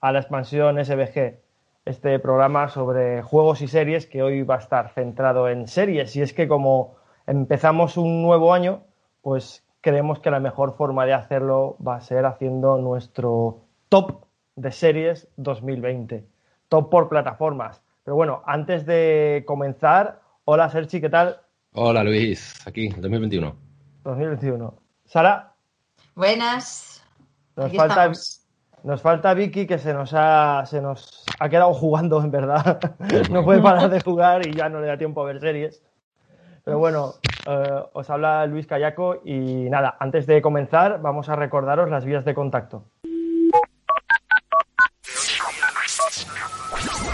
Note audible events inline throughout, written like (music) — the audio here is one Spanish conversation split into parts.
a la expansión SBG, este programa sobre juegos y series que hoy va a estar centrado en series. Y es que como empezamos un nuevo año, pues creemos que la mejor forma de hacerlo va a ser haciendo nuestro top de series 2020, top por plataformas. Pero bueno, antes de comenzar, hola Sergi, ¿qué tal? Hola Luis, aquí, 2021. 2021. Sara. Buenas. Nos falta, nos falta Vicky que se nos ha, se nos ha quedado jugando, en verdad. (laughs) no puede parar de jugar y ya no le da tiempo a ver series. Pero bueno, eh, os habla Luis Callaco y nada, antes de comenzar vamos a recordaros las vías de contacto.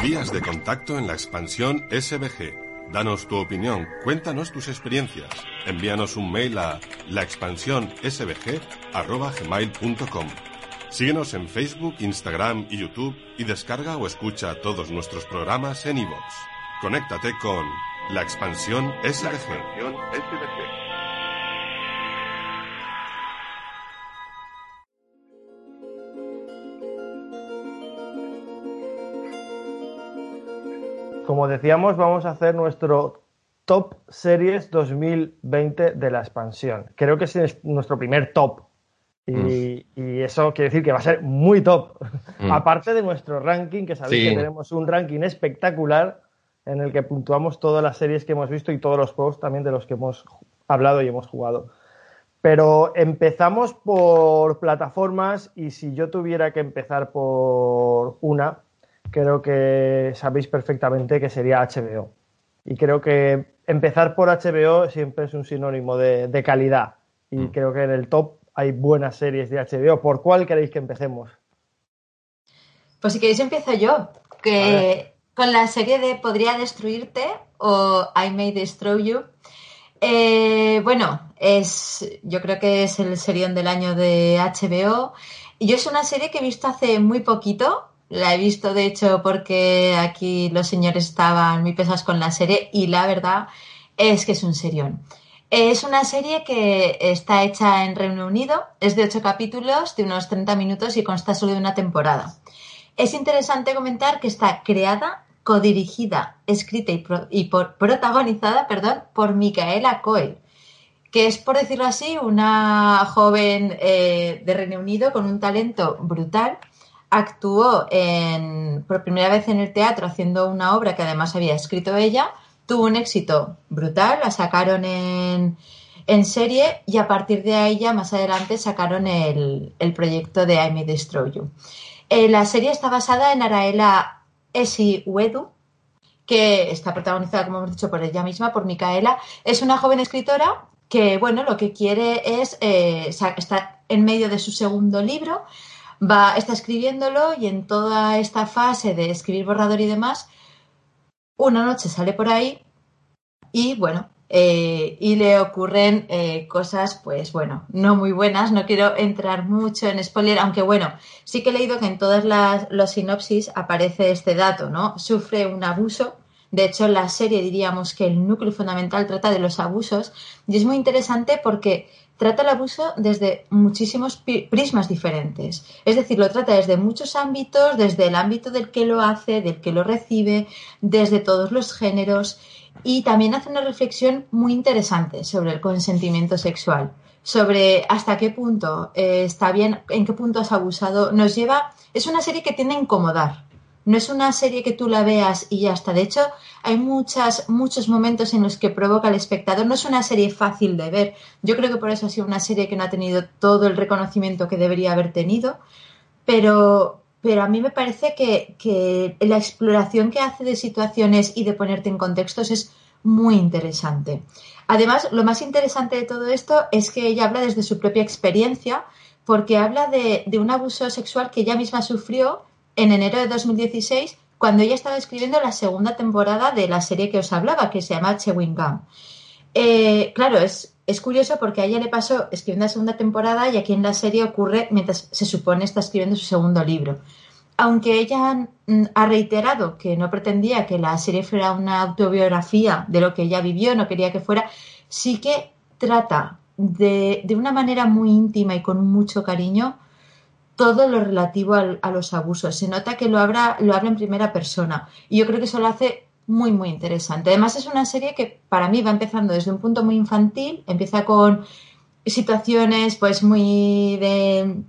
Vías de contacto en la expansión SBG. Danos tu opinión, cuéntanos tus experiencias. Envíanos un mail a laexpansionsbg.gmail.com Síguenos en Facebook, Instagram y YouTube y descarga o escucha todos nuestros programas en iVoox. Conéctate con La Expansión SBG. Como decíamos, vamos a hacer nuestro top series 2020 de la expansión. Creo que es nuestro primer top Mm. Y, eso quiere decir que va a ser muy top. Mm. Aparte de nuestro ranking, que sabéis que tenemos un ranking espectacular en el que puntuamos todas las series que hemos visto y todos los juegos también de los que hemos hablado y hemos jugado. Pero empezamos por plataformas y si yo tuviera que empezar por una, creo que sabéis perfectamente que sería HBO. Y creo que empezar por HBO siempre es un sinónimo de, calidad. Y mm. creo que en el top hay buenas series de HBO. ¿Por cuál queréis que empecemos? Pues si queréis empiezo yo, que con la serie de Podría destruirte o I May Destroy You. Eh, bueno, es, yo creo que es el serión del año de HBO. Y yo es una serie que he visto hace muy poquito. La he visto, de hecho, porque aquí los señores estaban muy pesados con la serie y la verdad es que es un serión. Es una serie que está hecha en Reino Unido, es de ocho capítulos de unos 30 minutos y consta solo de una temporada. Es interesante comentar que está creada, codirigida, escrita y, protagonizada perdón, por Micaela Coel, que es, por decirlo así, una joven eh, de Reino Unido con un talento brutal. Actuó por primera vez en el teatro haciendo una obra que además había escrito ella tuvo un éxito brutal, la sacaron en, serie y a partir de ya más adelante sacaron el, proyecto de I May Destroy You. Eh, la serie está basada en Araela Uedu, que está protagonizada, como hemos dicho, por ella misma, por Micaela. Es una joven escritora que, bueno, lo que quiere es, eh, está en medio de su segundo libro, va, está escribiéndolo y en toda esta fase de escribir borrador y demás, una noche sale por ahí y bueno, eh, y le ocurren eh, cosas, pues bueno, no muy buenas. No quiero entrar mucho en spoiler, aunque bueno, sí que he leído que en todas las los sinopsis aparece este dato, ¿no? Sufre un abuso. De hecho, la serie diríamos que el núcleo fundamental trata de los abusos y es muy interesante porque trata el abuso desde muchísimos prismas diferentes. Es decir, lo trata desde muchos ámbitos, desde el ámbito del que lo hace, del que lo recibe, desde todos los géneros y también hace una reflexión muy interesante sobre el consentimiento sexual, sobre hasta qué punto eh, está bien, en qué punto has abusado. Nos lleva, es una serie que tiende a incomodar, no es una serie que tú la veas y ya está. De hecho, hay muchas, muchos momentos en los que provoca al espectador. No es una serie fácil de ver. Yo creo que por eso ha sido una serie que no ha tenido todo el reconocimiento que debería haber tenido. Pero, pero a mí me parece que, que la exploración que hace de situaciones y de ponerte en contextos es muy interesante. Además, lo más interesante de todo esto es que ella habla desde su propia experiencia, porque habla de, de un abuso sexual que ella misma sufrió en enero de 2016 cuando ella estaba escribiendo la segunda temporada de la serie que os hablaba, que se llama Chewing Gum. Eh, claro, es, es curioso porque a ella le pasó escribiendo la segunda temporada y aquí en la serie ocurre mientras se supone está escribiendo su segundo libro. Aunque ella mm, ha reiterado que no pretendía que la serie fuera una autobiografía de lo que ella vivió, no quería que fuera, sí que trata de, de una manera muy íntima y con mucho cariño todo lo relativo a los abusos. Se nota que lo habla, lo habla en primera persona y yo creo que eso lo hace muy, muy interesante. Además es una serie que para mí va empezando desde un punto muy infantil, empieza con situaciones pues muy de,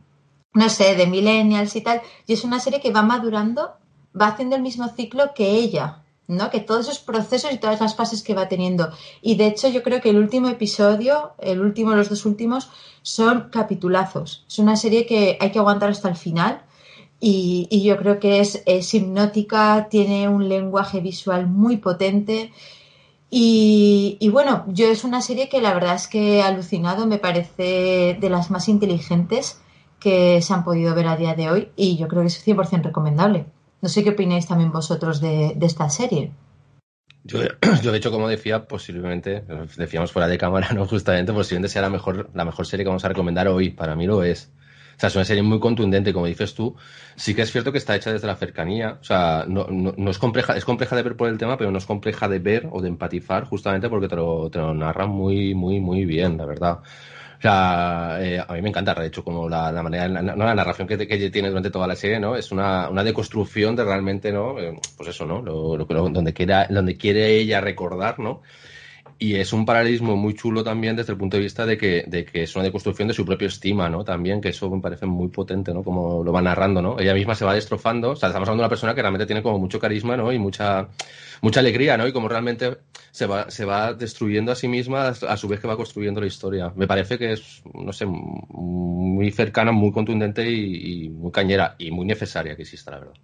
no sé, de millennials y tal, y es una serie que va madurando, va haciendo el mismo ciclo que ella. ¿No? Que todos esos procesos y todas las fases que va teniendo. Y de hecho, yo creo que el último episodio, el último, los dos últimos, son capitulazos. Es una serie que hay que aguantar hasta el final. Y, yo creo que es, hipnótica, tiene un lenguaje visual muy potente. Y, y, bueno, yo es una serie que la verdad es que he alucinado, me parece de las más inteligentes que se han podido ver a día de hoy y yo creo que es 100% recomendable. No sé qué opináis también vosotros de, esta serie. Yo, (clears throat) yo, de hecho, como decía, posiblemente, decíamos fuera de cámara, (laughs) ¿no? Justamente, posiblemente sea la mejor, la mejor serie que vamos a recomendar hoy. Para mí lo es. O sea, es una serie muy contundente, como dices tú. Sí que es cierto que está hecha desde la cercanía. O sea, no, no, es compleja, es compleja de ver por el tema, pero no es compleja de ver o de empatizar, justamente porque te lo, te lo narra muy, muy, muy bien, la verdad. O sea, eh, a mí me encanta, de hecho, como la, manera, la, la narración que, que, tiene durante toda la serie, ¿no? Es una, una deconstrucción de realmente, ¿no? Eh, pues eso, ¿no? Lo, lo, donde, quiera, donde quiere ella recordar, ¿no? Y es un paralelismo muy chulo también desde el punto de vista de que, de que es una deconstrucción de su propia estima, ¿no? También, que eso me parece muy potente, ¿no? Como lo va narrando, ¿no? Ella misma se va destrozando. O sea, estamos hablando de una persona que realmente tiene como mucho carisma, ¿no? Y mucha, mucha alegría, ¿no? Y como realmente se va, se va destruyendo a sí misma a su vez que va construyendo la historia. Me parece que es, no sé, muy cercana, muy contundente y, muy cañera y muy necesaria que exista, la verdad.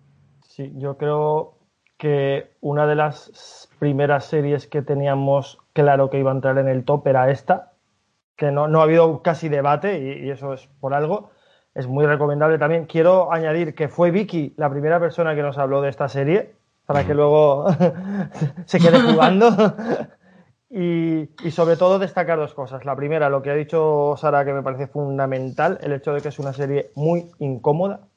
Sí, yo creo que una de las primeras series que teníamos claro que iba a entrar en el top era esta, que no, no ha habido casi debate y, y eso es por algo. Es muy recomendable también. Quiero añadir que fue Vicky la primera persona que nos habló de esta serie para que luego (laughs) se quede jugando. (laughs) y, sobre todo destacar dos cosas. La primera, lo que ha dicho Sara, que me parece fundamental, el hecho de que es una serie muy incómoda.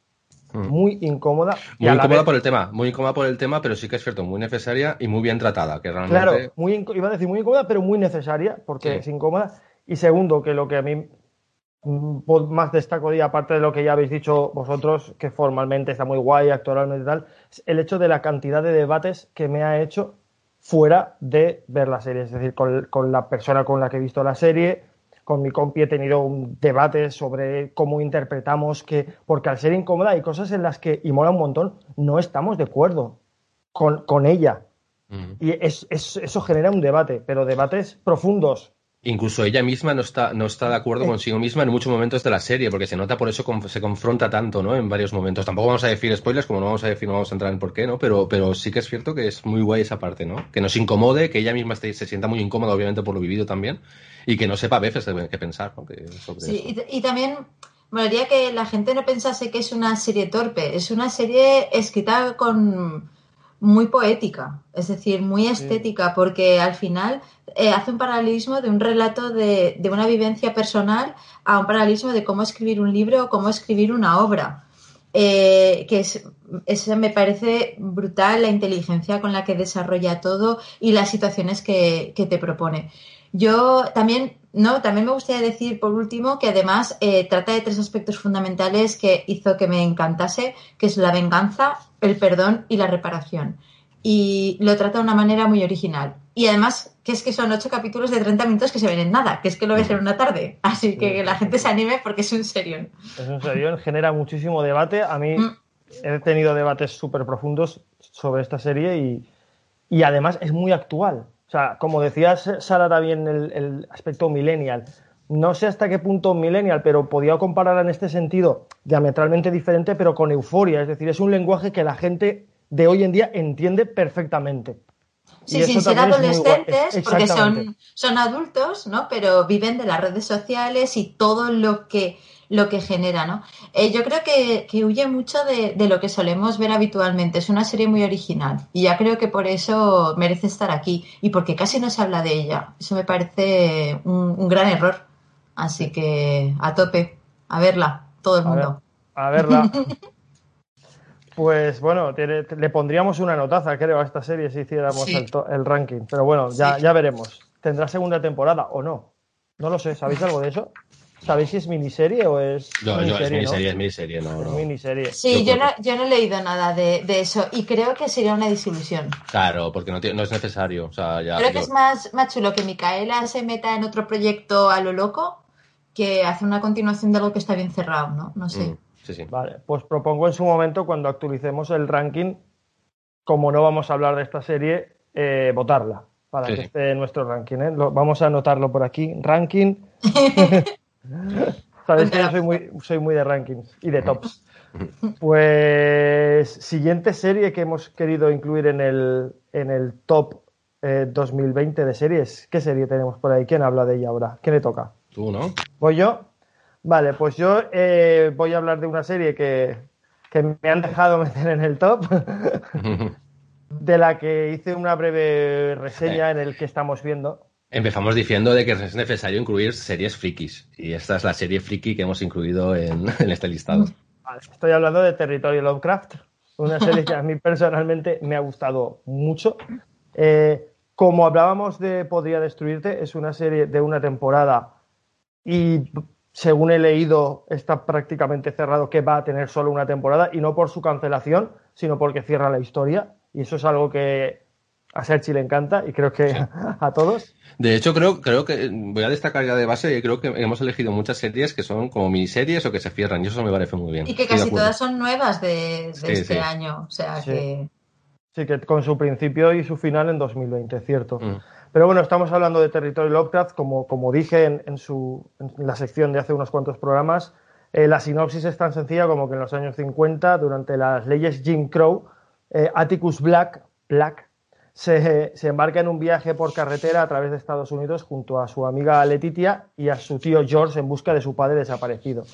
Mm. Muy incómoda. Muy incómoda por el tema, muy incómoda por el tema, pero sí que es cierto, muy necesaria y muy bien tratada. Que realmente... Claro, muy, iba a decir muy incómoda, pero muy necesaria, porque es incómoda. Y segundo, que lo que a mí Mm, más destaco, y aparte de lo que ya habéis dicho vosotros, que formalmente está muy guay, actualmente y tal, el hecho de la cantidad de debates que me ha hecho fuera de ver la serie. Es decir, con, la persona con la que he visto la serie, con mi compi he tenido un debate sobre cómo interpretamos que, porque al ser incómoda hay cosas en las que, y mola un montón, no estamos de acuerdo con, ella. Y eso genera un debate, pero debates profundos, Incluso ella misma no está, no está de acuerdo consigo misma en muchos momentos de la serie, porque se nota por eso se confronta tanto, ¿no? En varios momentos. Tampoco vamos a decir spoilers, como no vamos a decir, no vamos a entrar en por qué, ¿no? Pero, pero sí que es cierto que es muy guay esa parte, ¿no? Que nos incomode, que ella misma se sienta muy incómoda, obviamente, por lo vivido también, y que no sepa a veces qué pensar, ¿no? sí, y, y, también me que la gente no pensase que es una serie torpe, es una serie escrita con muy poética, es decir, muy estética, porque al final eh, hace un paralelismo de un relato de, una vivencia personal a un paralelismo de cómo escribir un libro o cómo escribir una obra. Eh, que es, me parece brutal la inteligencia con la que desarrolla todo y las situaciones que, te propone. Yo también, no, también me gustaría decir por último que además eh, trata de tres aspectos fundamentales que hizo que me encantase, que es la venganza, el perdón y la reparación. Y lo trata de una manera muy original. Y además, que es que son ocho capítulos de 30 minutos que se ven en nada, que es que lo ves en una tarde. Así que, que la gente se anime porque es un serión. Es un serión, genera muchísimo debate. A mí mm. he tenido debates súper profundos sobre esta serie y, y, además es muy actual. O sea, como decías, Sara, también el, el aspecto millennial. No sé hasta qué punto millennial, pero podía compararla en este sentido diametralmente diferente, pero con euforia. Es decir, es un lenguaje que la gente de hoy en día entiende perfectamente. Sí, sin ser adolescentes, porque son, son adultos, ¿no? Pero viven de las redes sociales y todo lo que lo que genera, ¿no? Eh, yo creo que, huye mucho de, lo que solemos ver habitualmente. Es una serie muy original y ya creo que por eso merece estar aquí y porque casi no se habla de ella. Eso me parece un, gran error. Así que a tope, a verla, todo el mundo. A, verla. (laughs) pues bueno, le pondríamos una notaza, creo, a esta serie si hiciéramos el, ranking. Pero bueno, ya, ya veremos. ¿Tendrá segunda temporada o no? No lo sé, ¿sabéis algo de eso? ¿Sabéis si es miniserie o es.? No, no, es miniserie, es miniserie, no. Es miniserie. Sí, yo, no, yo no he leído nada de, eso y creo que sería una disilusión. Claro, porque no, no es necesario. O sea, ya, creo que es más, más chulo que Micaela se meta en otro proyecto a lo loco que hacer una continuación de algo que está bien cerrado, ¿no? No sé. Mm, sí, sí. Vale, pues propongo en su momento, cuando actualicemos el ranking, como no vamos a hablar de esta serie, eh, votarla para que esté en nuestro ranking. ¿eh? vamos a anotarlo por aquí. Ranking. (laughs) Sabéis que yo soy muy, soy muy de rankings y de tops. Pues siguiente serie que hemos querido incluir en el, en el top 2020 eh, de series. ¿Qué serie tenemos por ahí? ¿Quién habla de ella ahora? ¿Quién le toca? Tú, ¿no? ¿Voy yo? Vale, pues yo eh, voy a hablar de una serie que, que me han dejado (laughs) meter en el top. de la que hice una breve reseña en el que estamos viendo. Empezamos diciendo de que es necesario incluir series frikis y esta es la serie friki que hemos incluido en, (laughs) este listado. Estoy hablando de Territorio Lovecraft, una serie que a mí (laughs) personalmente me ha gustado mucho. Eh, como hablábamos de Podría Destruirte, es una serie de una temporada y según he leído está prácticamente cerrado que va a tener solo una temporada y no por su cancelación, sino porque cierra la historia y eso es algo que a Sergi le encanta y creo que (laughs) a todos. De hecho, creo, creo que voy a destacar ya de base, y creo que hemos elegido muchas series que son como miniseries o que se cierran, y eso me parece muy bien. Y que casi todas son nuevas de, este año, o sea que... Sí, que con su principio y su final en 2020, cierto. Mm. Pero bueno, estamos hablando de Territorio Lovecraft, como, como dije en, su, en la sección de hace unos cuantos programas, eh, la sinopsis es tan sencilla como que en los años 50, durante las leyes Jim Crow, eh, Atticus Black, Black se, embarca en un viaje por carretera a través de Estados Unidos junto a su amiga Letitia y a su tío George en busca de su padre desaparecido.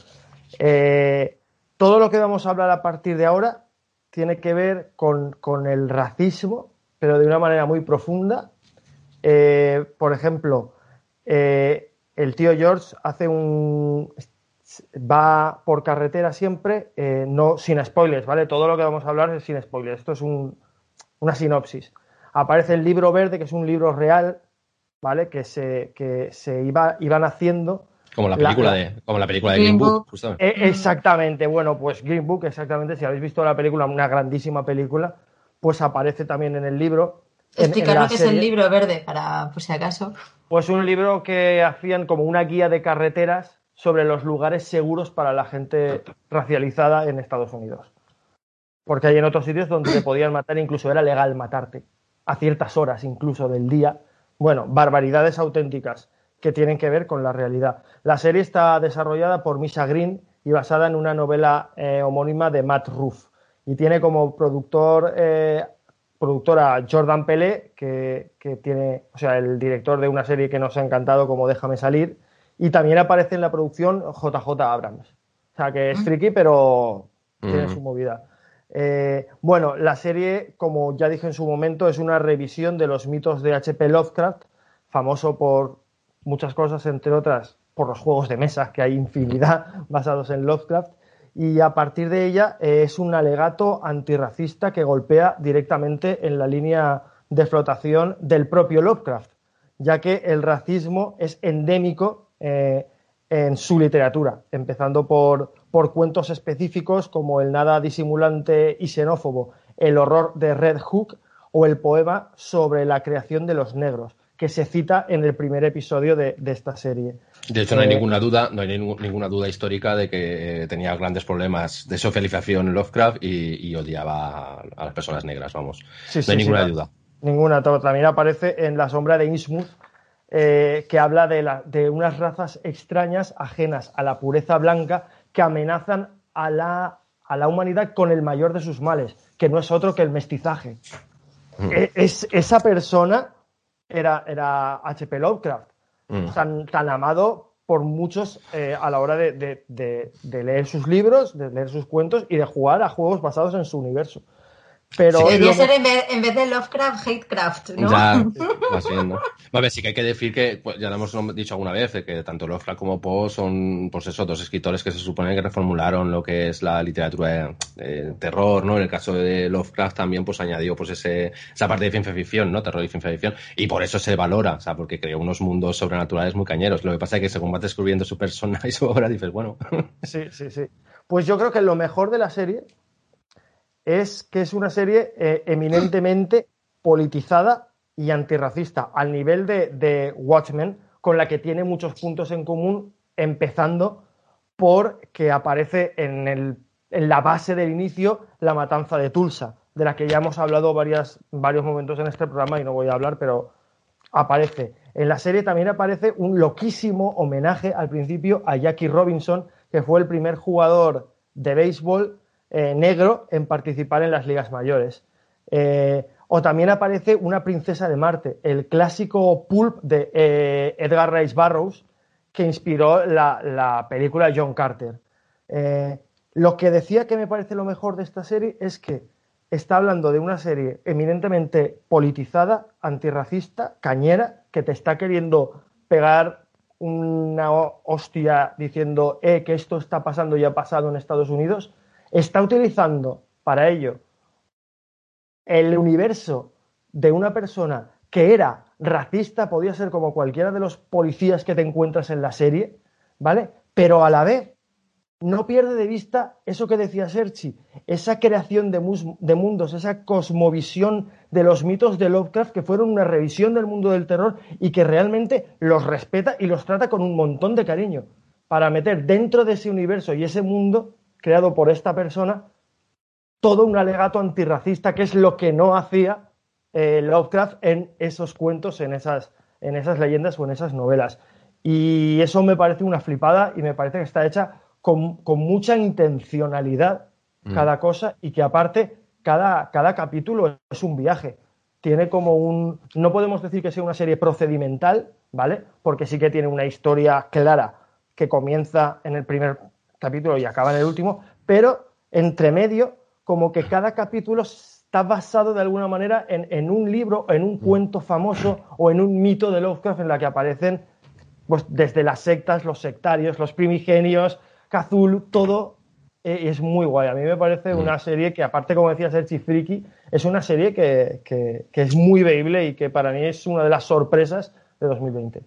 Eh, todo lo que vamos a hablar a partir de ahora tiene que ver con, el racismo, pero de una manera muy profunda. Eh, por ejemplo, el tío George hace un va por carretera siempre, eh, no sin spoilers, ¿vale? Todo lo que vamos a hablar es sin spoilers. Esto es una sinopsis. Aparece el libro verde, que es un libro real, ¿vale? Que se, que se iba, iban haciendo. Como la película de, como la película de Green, Book, eh, exactamente, bueno, pues Green Book, exactamente, si habéis visto la película, una grandísima película, pues aparece también en el libro. Explicar lo que es el libro verde, para por si acaso. Pues un libro que hacían como una guía de carreteras sobre los lugares seguros para la gente racializada en Estados Unidos. Porque hay en otros sitios donde te podían matar, incluso era legal matarte, a ciertas horas incluso del día. Bueno, barbaridades auténticas que tienen que ver con la realidad. La serie está desarrollada por Misha Green y basada en una novela eh, homónima de Matt Ruff. Y tiene como productor, eh, productora Jordan Pelé, que, que, tiene, o sea, el director de una serie que nos ha encantado como Déjame salir, y también aparece en la producción JJ Abrams. O sea, que es mm. friki, pero tiene mm. su movida. Eh, bueno, la serie, como ya dije en su momento, es una revisión de los mitos de H.P. Lovecraft, famoso por muchas cosas, entre otras por los juegos de mesa, que hay infinidad (laughs) basados en Lovecraft, y a partir de ella eh, es un alegato antirracista que golpea directamente en la línea de flotación del propio Lovecraft, ya que el racismo es endémico eh, en su literatura, empezando por, por cuentos específicos como el nada disimulante y xenófobo, El horror de Red Hook o el poema sobre la creación de los negros, que se cita en el primer episodio de, esta serie. De hecho, no hay eh, ninguna duda, no hay ninguna duda histórica de que tenía grandes problemas de socialización Lovecraft y, odiaba a las personas negras, vamos. no hay ninguna duda. Ninguna, también aparece en La sombra de Innsmouth, eh, que habla de, unas razas extrañas ajenas a la pureza blanca que amenazan a la, a la humanidad con el mayor de sus males, que no es otro que el mestizaje. Mm. E, es, esa persona era, era H.P. Lovecraft, mm. tan, amado por muchos eh, a la hora de, leer sus libros, de leer sus cuentos y de jugar a juegos basados en su universo. Pero Debería ser en vez, de Lovecraft, Hatecraft, ¿no? Ya, (laughs) más bien, ¿no? A ver, sí que hay que decir que, pues, ya lo hemos dicho alguna vez, que tanto Lovecraft como Poe son, pues eso, dos escritores que se supone que reformularon lo que es la literatura de, terror, ¿no? En el caso de Lovecraft también, pues añadió, pues ese, esa parte de ciencia ficción, ¿no? Terror y ciencia ficción, y por eso se valora, o sea, porque creó unos mundos sobrenaturales muy cañeros. Lo que pasa es que según vas descubriendo su persona (laughs) y su obra, dices, bueno. Sí, sí, sí. Pues yo creo que lo mejor de la serie es que es una serie eh, eminentemente politizada y antirracista, al nivel de, Watchmen, con la que tiene muchos puntos en común, empezando por que aparece en, el, en la base del inicio la matanza de Tulsa, de la que ya hemos hablado varias, varios momentos en este programa y no voy a hablar, pero aparece. En la serie también aparece un loquísimo homenaje al principio a Jackie Robinson, que fue el primer jugador de béisbol eh, negro en participar en las ligas mayores. Eh, o también aparece Una princesa de Marte, el clásico pulp de eh, Edgar Rice Burroughs que inspiró la, película John Carter. lo que decía que me parece lo mejor de esta serie es que está hablando de una serie eminentemente politizada, antirracista, cañera, que te está queriendo pegar una hostia diciendo que esto está pasando y ha pasado en Estados Unidos, está utilizando para ello el universo de una persona que era racista, podía ser como cualquiera de los policías que te encuentras en la serie, ¿vale? Pero a la vez no pierde de vista eso que decía Serchi, esa creación de, de, mundos, esa cosmovisión de los mitos de Lovecraft que fueron una revisión del mundo del terror y que realmente los respeta y los trata con un montón de cariño para meter dentro de ese universo y ese mundo creado por esta persona todo un alegato antirracista, que es lo que no hacía eh, Lovecraft en esos cuentos, en esas, en esas leyendas o en esas novelas. Y eso me parece una flipada y me parece que está hecha con, mucha intencionalidad mm. cada cosa y que aparte cada, cada capítulo es un viaje. Tiene como un... No podemos decir que sea una serie procedimental, ¿vale? Porque sí que tiene una historia clara que comienza en el primer capítulo y acaba en el último, pero entre medio, como que cada capítulo está basado de alguna manera en, un libro, en un mm. cuento famoso o en un mito de Lovecraft en la que aparecen pues, desde las sectas, los sectarios, los primigenios, Cthulhu, todo eh, es muy guay. A mí me parece mm. una serie que, aparte, como decía Sergi Friki, es una serie que, que, es muy veíble y que para mí es una de las sorpresas de 2020.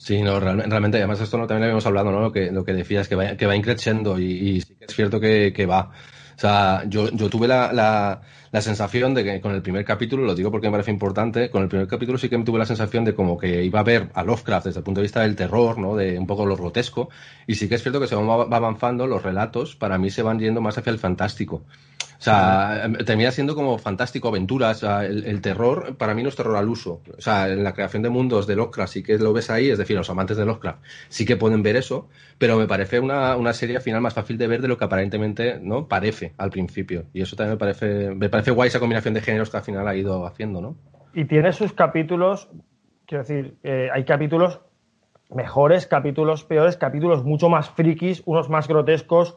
Sí, no, realmente, además esto no, también lo habíamos hablado, ¿no? Lo que, lo que decías, que va, que va increciendo y, y sí que es cierto que, que va. O sea, yo, yo tuve la, la, la, sensación de que con el primer capítulo, lo digo porque me parece importante, con el primer capítulo sí que tuve la sensación de como que iba a ver a Lovecraft desde el punto de vista del terror, ¿no? De un poco lo grotesco. Y sí que es cierto que se va avanzando, los relatos para mí se van yendo más hacia el fantástico. O sea, em, termina siendo como fantástico, aventuras. el, terror, para mí no es terror al uso. O sea, en la creación de mundos de Lovecraft sí que lo ves ahí, es decir, los amantes de Lovecraft sí que pueden ver eso, pero me parece una, una serie al final más fácil de ver de lo que aparentemente no parece al principio. Y eso también me parece, me parece guay esa combinación de géneros que al final ha ido haciendo, ¿no? Y tiene sus capítulos, quiero decir, eh, hay capítulos mejores, capítulos peores, capítulos mucho más frikis, unos más grotescos,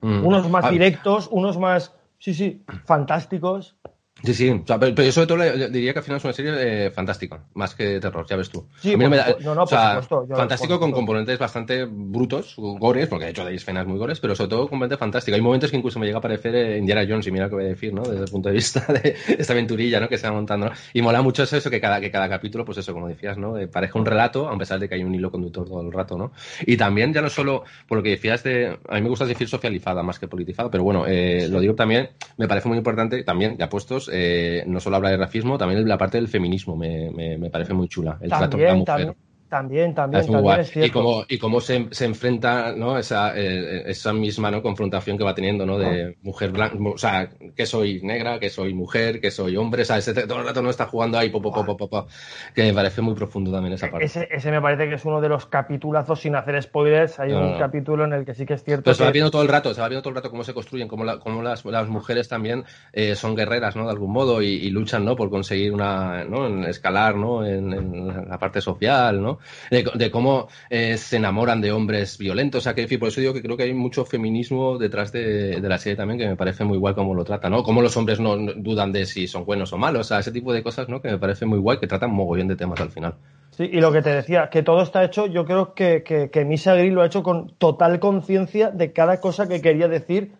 mm. unos más directos, unos más Sí, sí, fantásticos. Sí, sí, pero, yo sobre todo diría que al final es una serie eh, fantástica, más que terror, ya ves tú. Sí, no, no, fantástico con componentes bastante brutos, gores, porque de hecho hay escenas muy gores, pero sobre todo componentes fantásticos. Hay momentos que incluso me llega a parecer eh, Indiana Jones, y mira lo que voy a decir, ¿no? Desde el punto de vista de esta aventurilla, ¿no? Que se va montando, ¿no? Y mola mucho eso, que cada, que cada capítulo, pues eso, como decías, ¿no? Eh, parezca un relato, a pesar de que hay un hilo conductor todo el rato, ¿no? Y también, ya no solo por lo que decías de. A mí me gusta decir socializada más que politizada, pero bueno, lo digo también, me parece muy importante, también, ya puestos, no solo habla de racismo, también la parte del feminismo me, me, parece muy chula. El trato de la mujer. También, también, también es Y cómo, y cómo se, se enfrenta ¿no? esa, eh, esa misma ¿no? confrontación que va teniendo ¿no? de mujer blanca, o sea, que soy negra, que soy mujer, que soy hombre, o sea, ese, todo el rato no está jugando ahí, po, po, po, que me parece muy profundo también esa parte. Ese, ese me parece que es uno de los capitulazos sin hacer spoilers. Hay un capítulo en el que sí que es cierto. Pero se va viendo todo el rato, se va viendo todo el rato cómo se construyen, cómo, la, cómo las, las, mujeres también eh, son guerreras, ¿no? De algún modo y, luchan, ¿no? Por conseguir una, ¿no? En escalar, ¿no? En, en la parte social, ¿no? De, cómo eh, se enamoran de hombres violentos. O por eso digo que creo que hay mucho feminismo detrás de, la serie también, que me parece muy guay cómo lo trata, ¿no? Cómo los hombres no, dudan de si son buenos o malos. O sea, ese tipo de cosas, ¿no? Que me parece muy guay, que tratan mogollón de temas al final. Sí, y lo que te decía, que todo está hecho, yo creo que, que, que Misa Gris lo ha hecho con total conciencia de cada cosa que quería decir,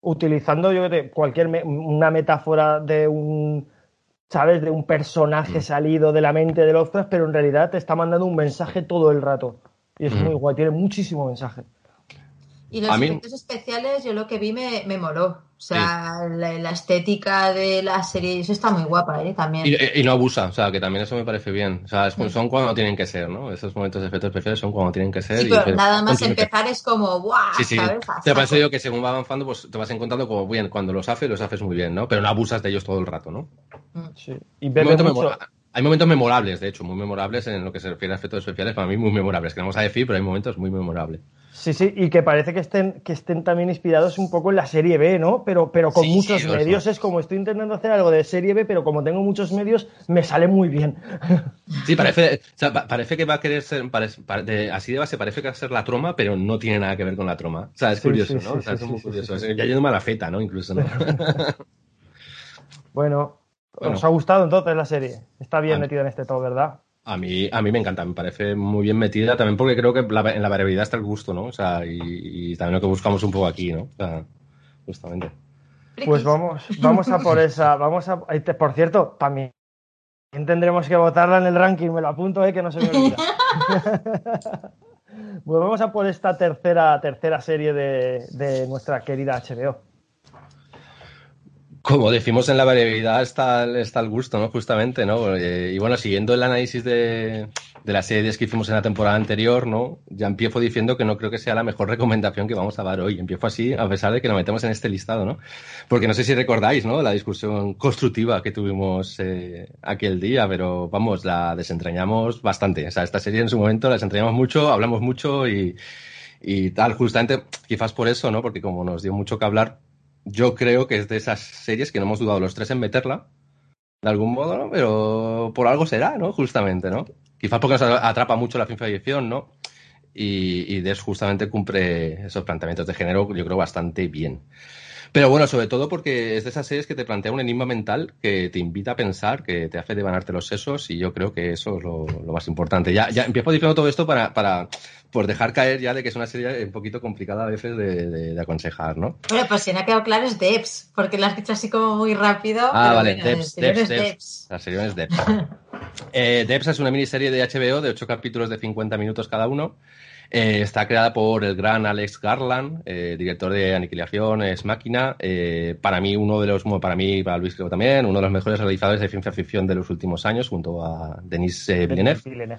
utilizando yo cualquier una metáfora de un ¿sabes? De un personaje mm. salido de la mente de Lovecraft, pero en realidad te está mandando un mensaje todo el rato. Y es mm. muy guay, tiene muchísimo mensaje. Y los efectos especiales, yo lo que vi me, me moló. O sea, la, estética de la serie, eso está muy guapa, ¿eh? También. Y, no abusa, o sea, que también eso me parece bien. O sea, son cuando tienen que ser, ¿no? Esos momentos de efectos especiales son cuando tienen que ser. Sí, pero nada más empezar es como, ¡guau! Sí, sí. Te parece yo que según va avanzando, pues te vas encontrando como, bien, cuando los haces, los haces muy bien, ¿no? Pero no abusas de ellos todo el rato, ¿no? Mm. Sí. Y hay momentos memorables, de hecho, muy memorables en lo que se refiere a efectos especiales, para mí muy memorables, que no vamos a decir, pero hay momentos muy memorables. Sí, sí, y que parece que estén, que estén también inspirados un poco en la serie B, ¿no? Pero, pero con muchos medios. Es como estoy intentando hacer algo de serie B, pero como tengo muchos medios, me sale muy bien. Sí, parece, parece que va a querer ser, así de base, parece que va a ser la troma, pero no tiene nada que ver con la troma. O sea, es curioso, ¿no? o sea, es muy curioso. Ya yendo a la feta, ¿no? Incluso, ¿no? (laughs) bueno, ¿os ha gustado entonces la serie? Está bien metida en este todo, ¿verdad? A mí, a mí me encanta, me parece muy bien metida, también porque creo que en la variabilidad está el gusto, ¿no? O sea, y, también lo que buscamos un poco aquí, ¿no? O sea, justamente. Pues vamos, vamos a por esa, vamos a, por cierto, también tendremos que votarla en el ranking, me lo apunto, eh, que no se me olvida. (laughs) pues vamos a por esta tercera, tercera serie de, de nuestra querida HBO. Como decimos en la variabilidad está, está el gusto, ¿no? Justamente, ¿no? Eh, y bueno, siguiendo el análisis de, de las series que hicimos en la temporada anterior, ¿no? Ya empiezo diciendo que no creo que sea la mejor (laughs) recomendación que vamos a dar hoy. Empiezo así, a pesar de que nos metemos en este listado, ¿no? Porque no sé si recordáis, ¿no? La discusión constructiva que tuvimos eh, aquel día, pero vamos, la desentrañamos bastante. O sea, esta serie en su momento la desentrañamos mucho, hablamos mucho y, y tal, justamente, quizás por eso, ¿no? Porque como nos dio mucho que hablar, yo creo que es de esas series que no hemos dudado los tres en meterla, de algún modo, ¿no? Pero por algo será, ¿no? Justamente, ¿no? Quizás porque nos atrapa mucho la ciencia ficción, ¿no? Y, y Des justamente cumple esos planteamientos de género, yo creo, bastante bien. Pero bueno, sobre todo porque es de esas series que te plantea un enigma mental que te invita a pensar, que te hace devanarte los sesos y yo creo que eso es lo, más importante. Ya, ya empiezo diciendo todo esto para, para pues dejar caer ya de que es una serie un poquito complicada a veces de, aconsejar, ¿no? Bueno, pues si no ha quedado claro es Debs, porque lo has dicho así como muy rápido. Ah, vale, Debs, Debs, Debs, La serie es Debs. eh, Debs es una miniserie de HBO de 8 capítulos de 50 minutos cada uno eh, está creada por el gran Alex Garland, eh, director de Aniquilación, es Máquina. Eh, para mí, uno de los, para mí, para Luis creo también, uno de los mejores realizadores de ciencia ficción de los últimos años, junto a Denis Villeneuve.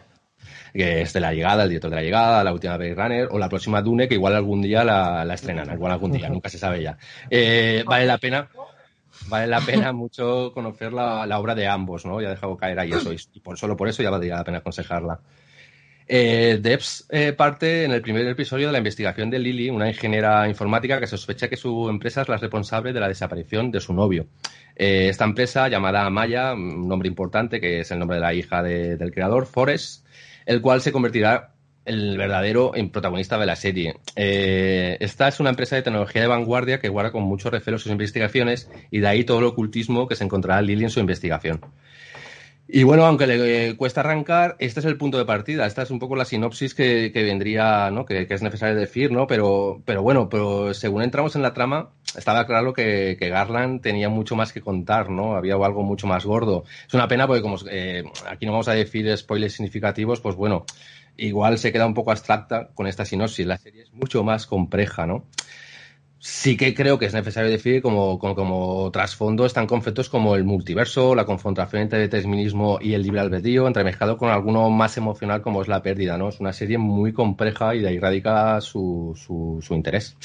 Que es de la llegada, el director de la llegada, la última Blade Runner, o la próxima Dune, que igual algún día la, la estrenan, igual algún día, nunca se sabe ya. vale la pena vale la pena mucho conocer la, obra de ambos, ¿no? Ya he dejado caer ahí eso, y por, solo por eso ya valdría la pena aconsejarla. Eh, Debs eh, parte en el primer episodio de la investigación de Lily, una ingeniera informática que sospecha que su empresa es la responsable de la desaparición de su novio. Eh, esta empresa, llamada Maya, un nombre importante que es el nombre de la hija del creador, Forrest, el cual se convertirá el verdadero protagonista de la serie. esta es una empresa de tecnología de vanguardia que guarda con mucho recelo sus investigaciones y de ahí todo el ocultismo que se encontrará Lily en su investigación. Y bueno, aunque le cuesta arrancar, este es el punto de partida. Esta es un poco la sinopsis que, vendría, ¿no? Que, es necesario decir, ¿no? Pero, pero bueno, pero según entramos en la trama, estaba claro que, Garland tenía mucho más que contar, ¿no? Había algo mucho más gordo. Es una pena porque como eh, aquí no vamos a decir spoilers significativos, pues bueno, igual se queda un poco abstracta con esta sinopsis. La serie es mucho más compleja, ¿no? Sí que creo que es necesario decir como, como, trasfondo están conceptos como el multiverso, la confrontación entre el determinismo y el libre albedrío, entremezclado con alguno más emocional como es la pérdida, ¿no? Es una serie muy compleja y de ahí radica su, su, interés.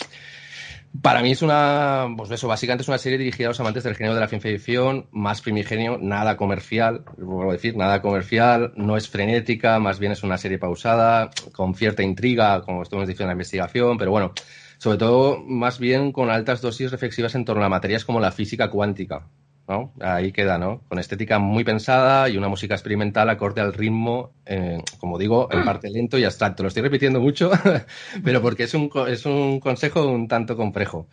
Para mí es una, pues eso, básicamente es una serie dirigida a los amantes del género de la ciencia ficción, más primigenio, nada comercial, vuelvo decir, nada comercial, no es frenética, más bien es una serie pausada, con cierta intriga, como estuvimos diciendo en la investigación, pero bueno, sobre todo más bien con altas dosis reflexivas en torno a materias como la física cuántica. ¿no? Ahí queda, ¿no? Con estética muy pensada y una música experimental acorde al ritmo, eh, como digo, en parte lento y abstracto. Lo estoy repitiendo mucho, (laughs) pero porque es un, es un consejo un tanto complejo.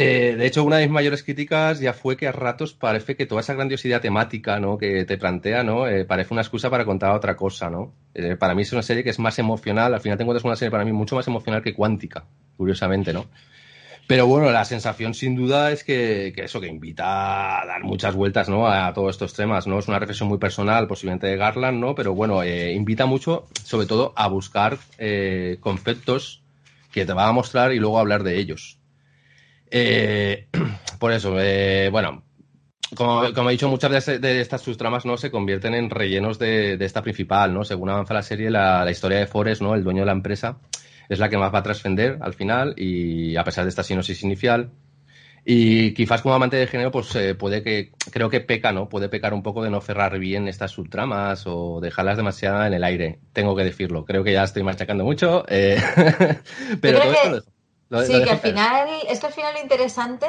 Eh, de hecho, una de mis mayores críticas ya fue que a ratos parece que toda esa grandiosidad temática ¿no? que te plantea ¿no? Eh, parece una excusa para contar otra cosa. ¿no? Eh, para mí es una serie que es más emocional, al final tengo es una serie para mí mucho más emocional que cuántica, curiosamente. ¿no? Pero bueno, la sensación sin duda es que, que, eso, que invita a dar muchas vueltas ¿no? a todos estos temas. ¿no? Es una reflexión muy personal, posiblemente de Garland, ¿no? pero bueno, invita mucho, sobre todo, a buscar conceptos que te va a mostrar y luego hablar de ellos. Eh, (clears throat) por eso, eh, bueno, como, he dicho, muchas de, estas subtramas no se convierten en rellenos de, esta principal, ¿no? Según avanza la serie, la, historia de Forrest, ¿no? El dueño de la empresa, es la que más va a trascender al final, y a pesar de esta sinosis inicial. Y quizás como amante de género, pues eh, puede que, creo que peca, ¿no? Puede pecar un poco de no cerrar bien estas subtramas o dejarlas demasiado en el aire. Tengo que decirlo. Creo que ya estoy machacando mucho. (laughs) pero todo esto sí, que al final, es que al final lo interesante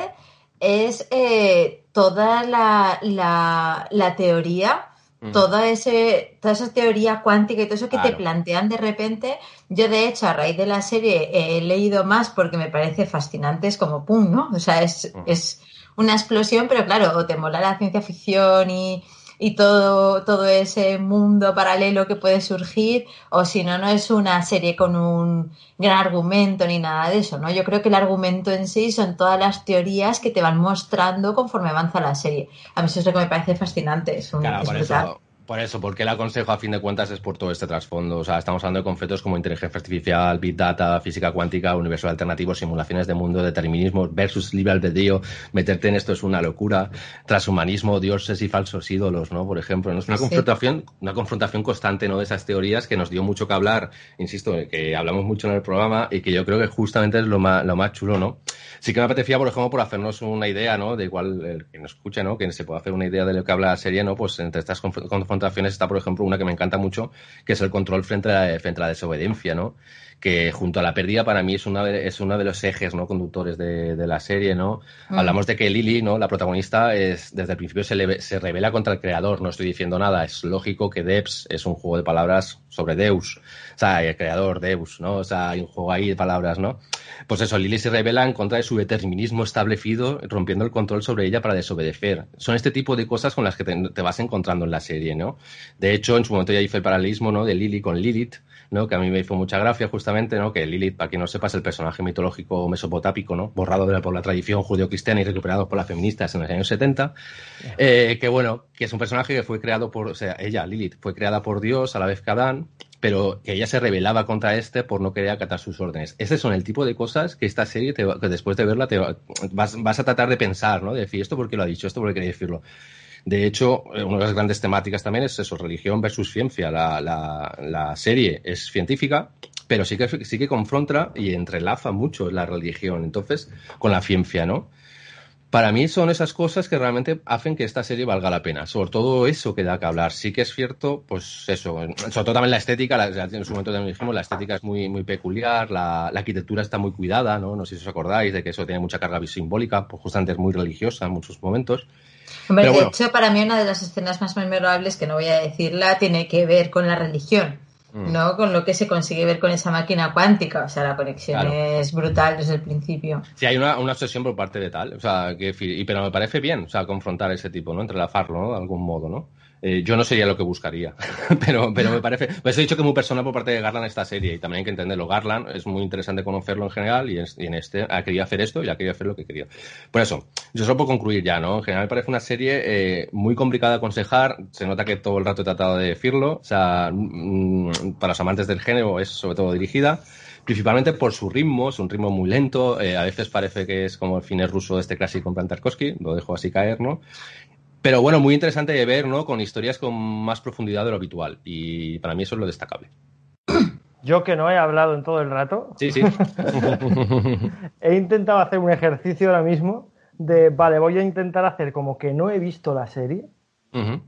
es eh, toda la, la, teoría, toda, ese, toda esa teoría cuántica y todo eso que te plantean de repente. Yo, de hecho, a raíz de la serie he leído más porque me parece fascinante, es como pum, ¿no? O sea, es, es una explosión, pero claro, o te mola la ciencia ficción y y todo, todo ese mundo paralelo que puede surgir, o si no, no es una serie con un gran argumento ni nada de eso, ¿no? Yo creo que el argumento en sí son todas las teorías que te van mostrando conforme avanza la serie. A mí eso es lo que me parece fascinante, es un por eso, porque el aconsejo a fin de cuentas es por todo este trasfondo. O sea, estamos hablando de conceptos como inteligencia artificial, big data, física cuántica, universo alternativo, simulaciones de mundo, determinismo versus libre albedrío. Meterte en esto es una locura. Transhumanismo, dioses y falsos ídolos, ¿no? Por ejemplo, ¿no? es una confrontación, una confrontación constante, ¿no? De esas teorías que nos dio mucho que hablar, insisto, que hablamos mucho en el programa y que yo creo que justamente es lo más, lo más chulo, ¿no? Sí que me apetecía, por ejemplo, por hacernos una idea, ¿no? De igual el que nos escuche, ¿no? Que se pueda hacer una idea de lo que habla la serie, ¿no? Pues entre estas confrontaciones está, por ejemplo, una que me encanta mucho, que es el control frente a la, frente a la desobediencia, ¿no? que junto a la pérdida para mí es, una de, es uno de los ejes no conductores de, la serie no mm. hablamos de que Lily no la protagonista es desde el principio se, se revela contra el creador. No estoy diciendo nada. Es lógico que Debs es un juego de palabras sobre Deus. O sea el creador Deus no o sea hay un juego ahí de palabras no pues eso Lily se revela en contra de su determinismo establecido rompiendo el control sobre ella para desobedecer. Son este tipo de cosas con las que te, te vas encontrando en la serie no de hecho en su momento ya hice el paralelismo no de Lily con Lilith ¿no? que a mí me hizo mucha gracia justamente, ¿no? que Lilith, para quien no sepa, es el personaje mitológico mesopotámico, ¿no? borrado de la, por la tradición judeo-cristiana y recuperado por las feministas en los años 70, eh, que bueno, que es un personaje que fue creado por, o sea, ella, Lilith, fue creada por Dios a la vez que Adán, pero que ella se rebelaba contra este por no querer acatar sus órdenes. Ese son el tipo de cosas que esta serie, te, que después de verla, te vas, vas, a tratar de pensar, ¿no? De decir, ¿esto por qué lo ha dicho? ¿Esto por qué quería decirlo? De hecho, eh, una de las grandes temáticas también es eso, religión versus ciencia. La, la, serie es científica, pero sí que, sí que confronta y entrelaza mucho la religión, entonces, con la ciencia, ¿no? Para mí son esas cosas que realmente hacen que esta serie valga la pena. Sobre todo eso que da que hablar. Sí que es cierto, pues eso. Sobre todo también la estética, en su momento también dijimos, la estética es muy, muy peculiar, la, la, arquitectura está muy cuidada, ¿no? No sé si os acordáis de que eso tiene mucha carga simbólica, pues justamente es muy religiosa en muchos momentos. Hombre, de hecho, para mí una de las escenas más memorables, que no voy a decirla, tiene que ver con la religión, mm. ¿no? Con lo que se consigue ver con esa máquina cuántica. O sea, la conexión es brutal desde el principio. Sí, hay una, una, obsesión por parte de tal. O sea, que, pero me parece bien, o sea, confrontar ese tipo, ¿no? Entrelazarlo, ¿no? De algún modo, ¿no? Eh, yo no sería lo que buscaría, (laughs) pero, pero me parece. Pues he dicho que muy personal por parte de Garland esta serie y también hay que entenderlo. Garland es muy interesante conocerlo en general y, en este ha querido hacer esto y ha querido hacer lo que quería. Por eso, yo solo puedo concluir ya, ¿no? En general me parece una serie eh, muy complicada de aconsejar. Se nota que todo el rato he tratado de decirlo. O sea, mm, para los amantes del género es sobre todo dirigida principalmente por su ritmo, es un ritmo muy lento, eh, a veces parece que es como el cine ruso de este clásico en Tarkovsky, lo dejo así caer, ¿no? Pero bueno, muy interesante de ver, ¿no? Con historias con más profundidad de lo habitual. Y para mí eso es lo destacable. (clears throat) Yo que no he hablado en todo el rato. Sí, sí. (laughs) he intentado hacer un ejercicio ahora mismo de, vale, voy a intentar hacer como que no he visto la serie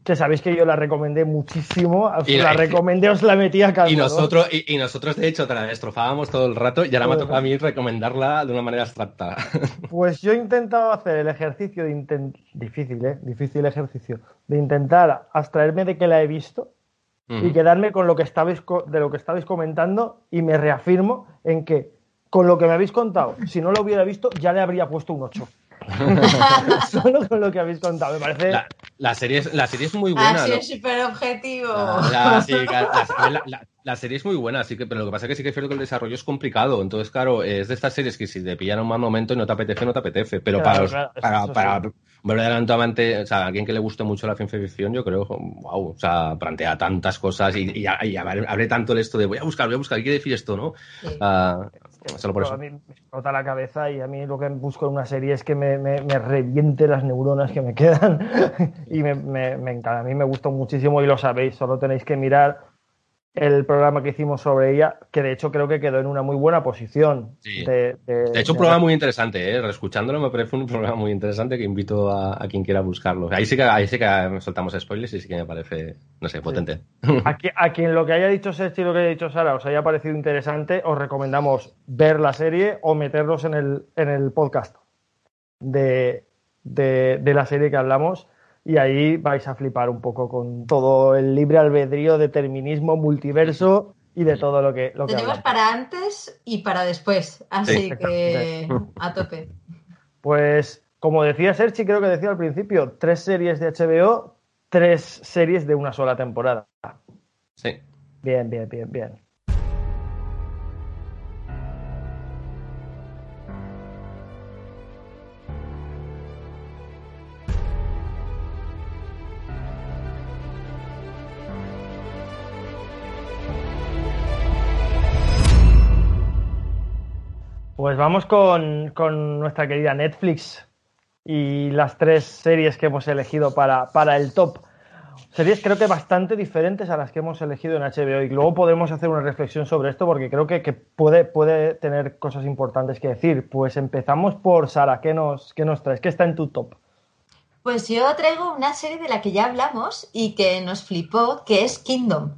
que sabéis que yo la recomendé muchísimo, os la recomendé, os la metí a Y nosotros, y, nosotros, de hecho, te la destrozábamos todo el rato y ahora me toca a mí recomendarla de una manera abstracta. (laughs) Pues yo he intentado hacer el ejercicio de difícil, ¿eh? Difícil ejercicio, de intentar abstraerme de que la he visto y quedarme con lo que estabais de lo que estabais comentando y me reafirmo en que con lo que me habéis contado, si no lo hubiera visto, ya le habría puesto un 8. (laughs) Solo con lo que habéis contado, me parece. La, serie, es, la serie es muy buena. Así es súper objetivo. La, serie es muy buena, así que, pero lo que pasa es que sí que es cierto que el desarrollo es complicado. Entonces, claro, es de estas series que si te pillan un mal momento y no te apetece, no te apetece. Pero para, para, para, verdaderamente, o sea, a alguien que le guste mucho la ciencia ficción, yo creo, wow, o sea, plantea tantas cosas y, abre tanto el esto de voy a buscar, voy a buscar, ¿qué quiere decir esto, no? Ah, a mí me explota la cabeza y a mí lo que busco en una serie es que me, me, reviente las neuronas que me (laughs) quedan y me, me, encanta. A mí me gusta muchísimo y lo sabéis, solo tenéis que mirar el programa que hicimos sobre ella, que de hecho creo que quedó en una muy buena posición. De, hecho, un programa muy interesante, ¿eh? Escuchándolo me parece un programa muy interesante que invito a, quien quiera buscarlo. Ahí sí que, ahí sí que soltamos spoilers y sí que me parece, no sé, potente. A, quien lo que haya dicho Sergio y lo que haya dicho Sara os haya parecido interesante, os recomendamos ver la serie o meterlos en el, en el podcast de, de la serie que hablamos y ahí vais a flipar un poco con todo el libre albedrío, determinismo, multiverso y de todo lo que... Lo Tenemos para antes y para después, así que a tope. Pues como decía Sergi, creo que decía al principio, tres series de HBO, tres series de una sola temporada. Sí. Bien, bien, bien, bien. Pues vamos con, nuestra querida Netflix y las tres series que hemos elegido para, para, el top. Series creo que bastante diferentes a las que hemos elegido en HBO y luego podemos hacer una reflexión sobre esto porque creo que, puede, puede, tener cosas importantes que decir. Pues empezamos por Sara, ¿qué nos, qué nos traes? ¿Qué está en tu top? Pues yo traigo una serie de la que ya hablamos y que nos flipó, que es Kingdom,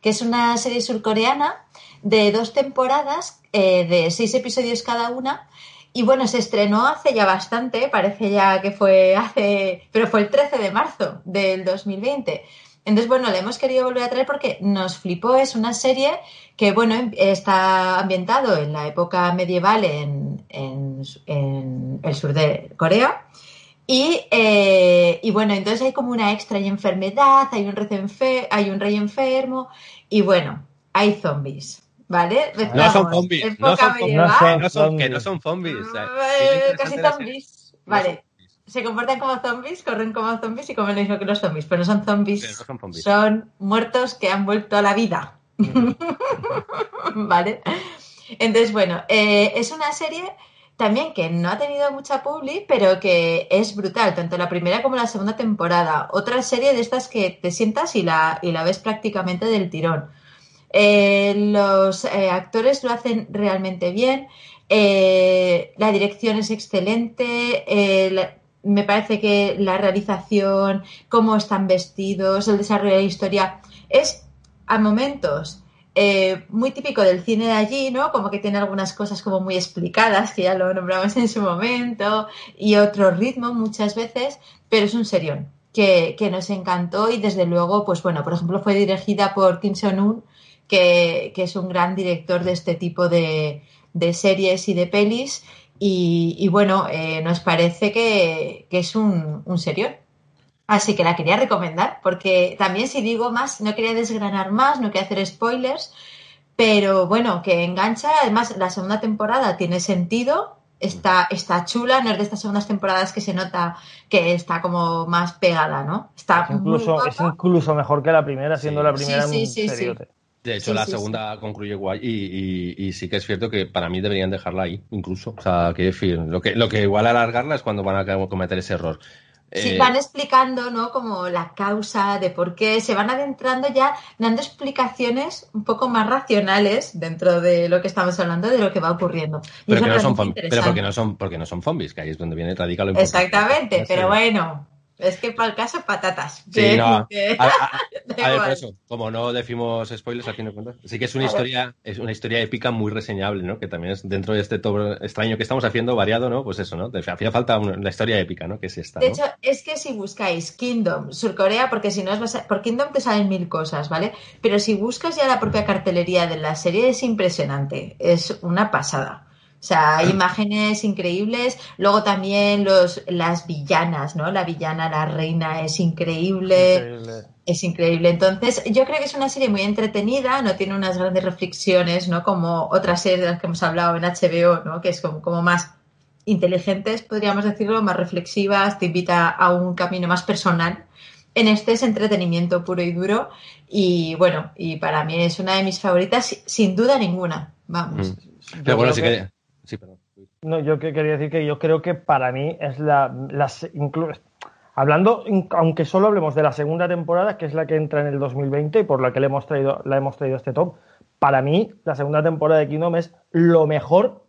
que es una serie surcoreana de dos temporadas eh, de seis episodios cada una. Y bueno, se estrenó hace ya bastante, parece ya que fue (laughs) hace, pero fue el 13 de marzo del 2020. Entonces, bueno, le hemos querido volver a traer porque nos flipó. Es una serie que, bueno, em, está ambientado en la época medieval en, el sur de Corea. Y, eh, y, bueno, entonces hay como una extra enfermedad, hay un, hay un rey enfermo y bueno, hay zombies. ¿Vale? No son zombies. No son, no son, que no son zombies. casi zombies. Vale. Se comportan como zombies, corren como zombies y comen lo mismo que los zombies, pero no son zombies. son, muertos que han vuelto a la vida. (laughs) ¿Vale? Entonces, bueno, eh, es una serie también que no ha tenido mucha publi, pero que es brutal, tanto la primera como la segunda temporada. Otra serie de estas que te sientas y la, y la ves prácticamente del tirón. Eh, los eh, actores lo hacen realmente bien. Eh, la dirección es excelente. me parece que la realización, cómo están vestidos, el desarrollo de la historia es a momentos muy típico del cine de allí, ¿no? Como que tiene algunas cosas como muy explicadas, que ya lo nombramos en su momento, y otro ritmo muchas veces, pero es un serión que, nos encantó y desde luego, pues bueno, por ejemplo, fue dirigida por Kim Seon-un, que, es un gran director de este tipo de, series y de pelis. Y, bueno, eh, nos parece que, es un, un serión. Así que la quería recomendar, porque también si digo más, no quería desgranar más, no quería hacer spoilers, pero bueno, que engancha. Además, la segunda temporada tiene sentido, está, está chula, no es de estas segundas temporadas que se nota que está como más pegada, ¿no? Está es incluso, es incluso mejor que la primera, siendo la primera sí, sí, sí, de hecho, la segunda concluye guay y, sí que es cierto que para mí deberían dejarla ahí, incluso. O sea, que decir, lo que, lo que igual alargarla es cuando van a cometer ese error. Sí, eh, van explicando, ¿no? Como la causa de por qué, se van adentrando ya, dando explicaciones un poco más racionales dentro de lo que estamos hablando, de lo que va ocurriendo. pero, no son, pero porque no son, porque no son zombies, que ahí es donde viene radical lo Exactamente, pero bueno, Es que para el caso, patatas. Sí, no. (laughs) A, ver, por eso, como no decimos spoilers, aquí no cuentas. Sí que es una historia, es una historia épica muy reseñable, ¿no? Que también es dentro de este todo extraño que estamos haciendo, variado, ¿no? Pues eso, ¿no? Hacía falta la historia épica, ¿no? Que es esta. De hecho, es que si buscáis Kingdom, Surcorea, porque si no es por Kingdom te salen mil cosas, ¿vale? Pero si buscas ya la propia cartelería de la serie es impresionante. Es una pasada. O sea, hay imágenes increíbles. Luego también los, las villanas, ¿no? La villana, la reina, es increíble. Es increíble. Entonces, yo creo que es una serie muy entretenida, no tiene unas grandes reflexiones, ¿no? Como otras series de las que hemos hablado en HBO, ¿no? Que es como, como más inteligentes, podríamos decirlo, más reflexivas, te invita a un camino más personal. En este es entretenimiento puro y duro. Y bueno, y para mí es una de mis favoritas, sin duda ninguna. Vamos. Mm. Pero bueno, sí que Sí, perdón. No, yo que quería decir que yo creo que para mí es la, hablando, aunque solo hablemos de la segunda temporada, que es la que entra en el 2020 y por la que le hemos traído, la hemos traído este top, para mí la segunda temporada de Kingdom es lo mejor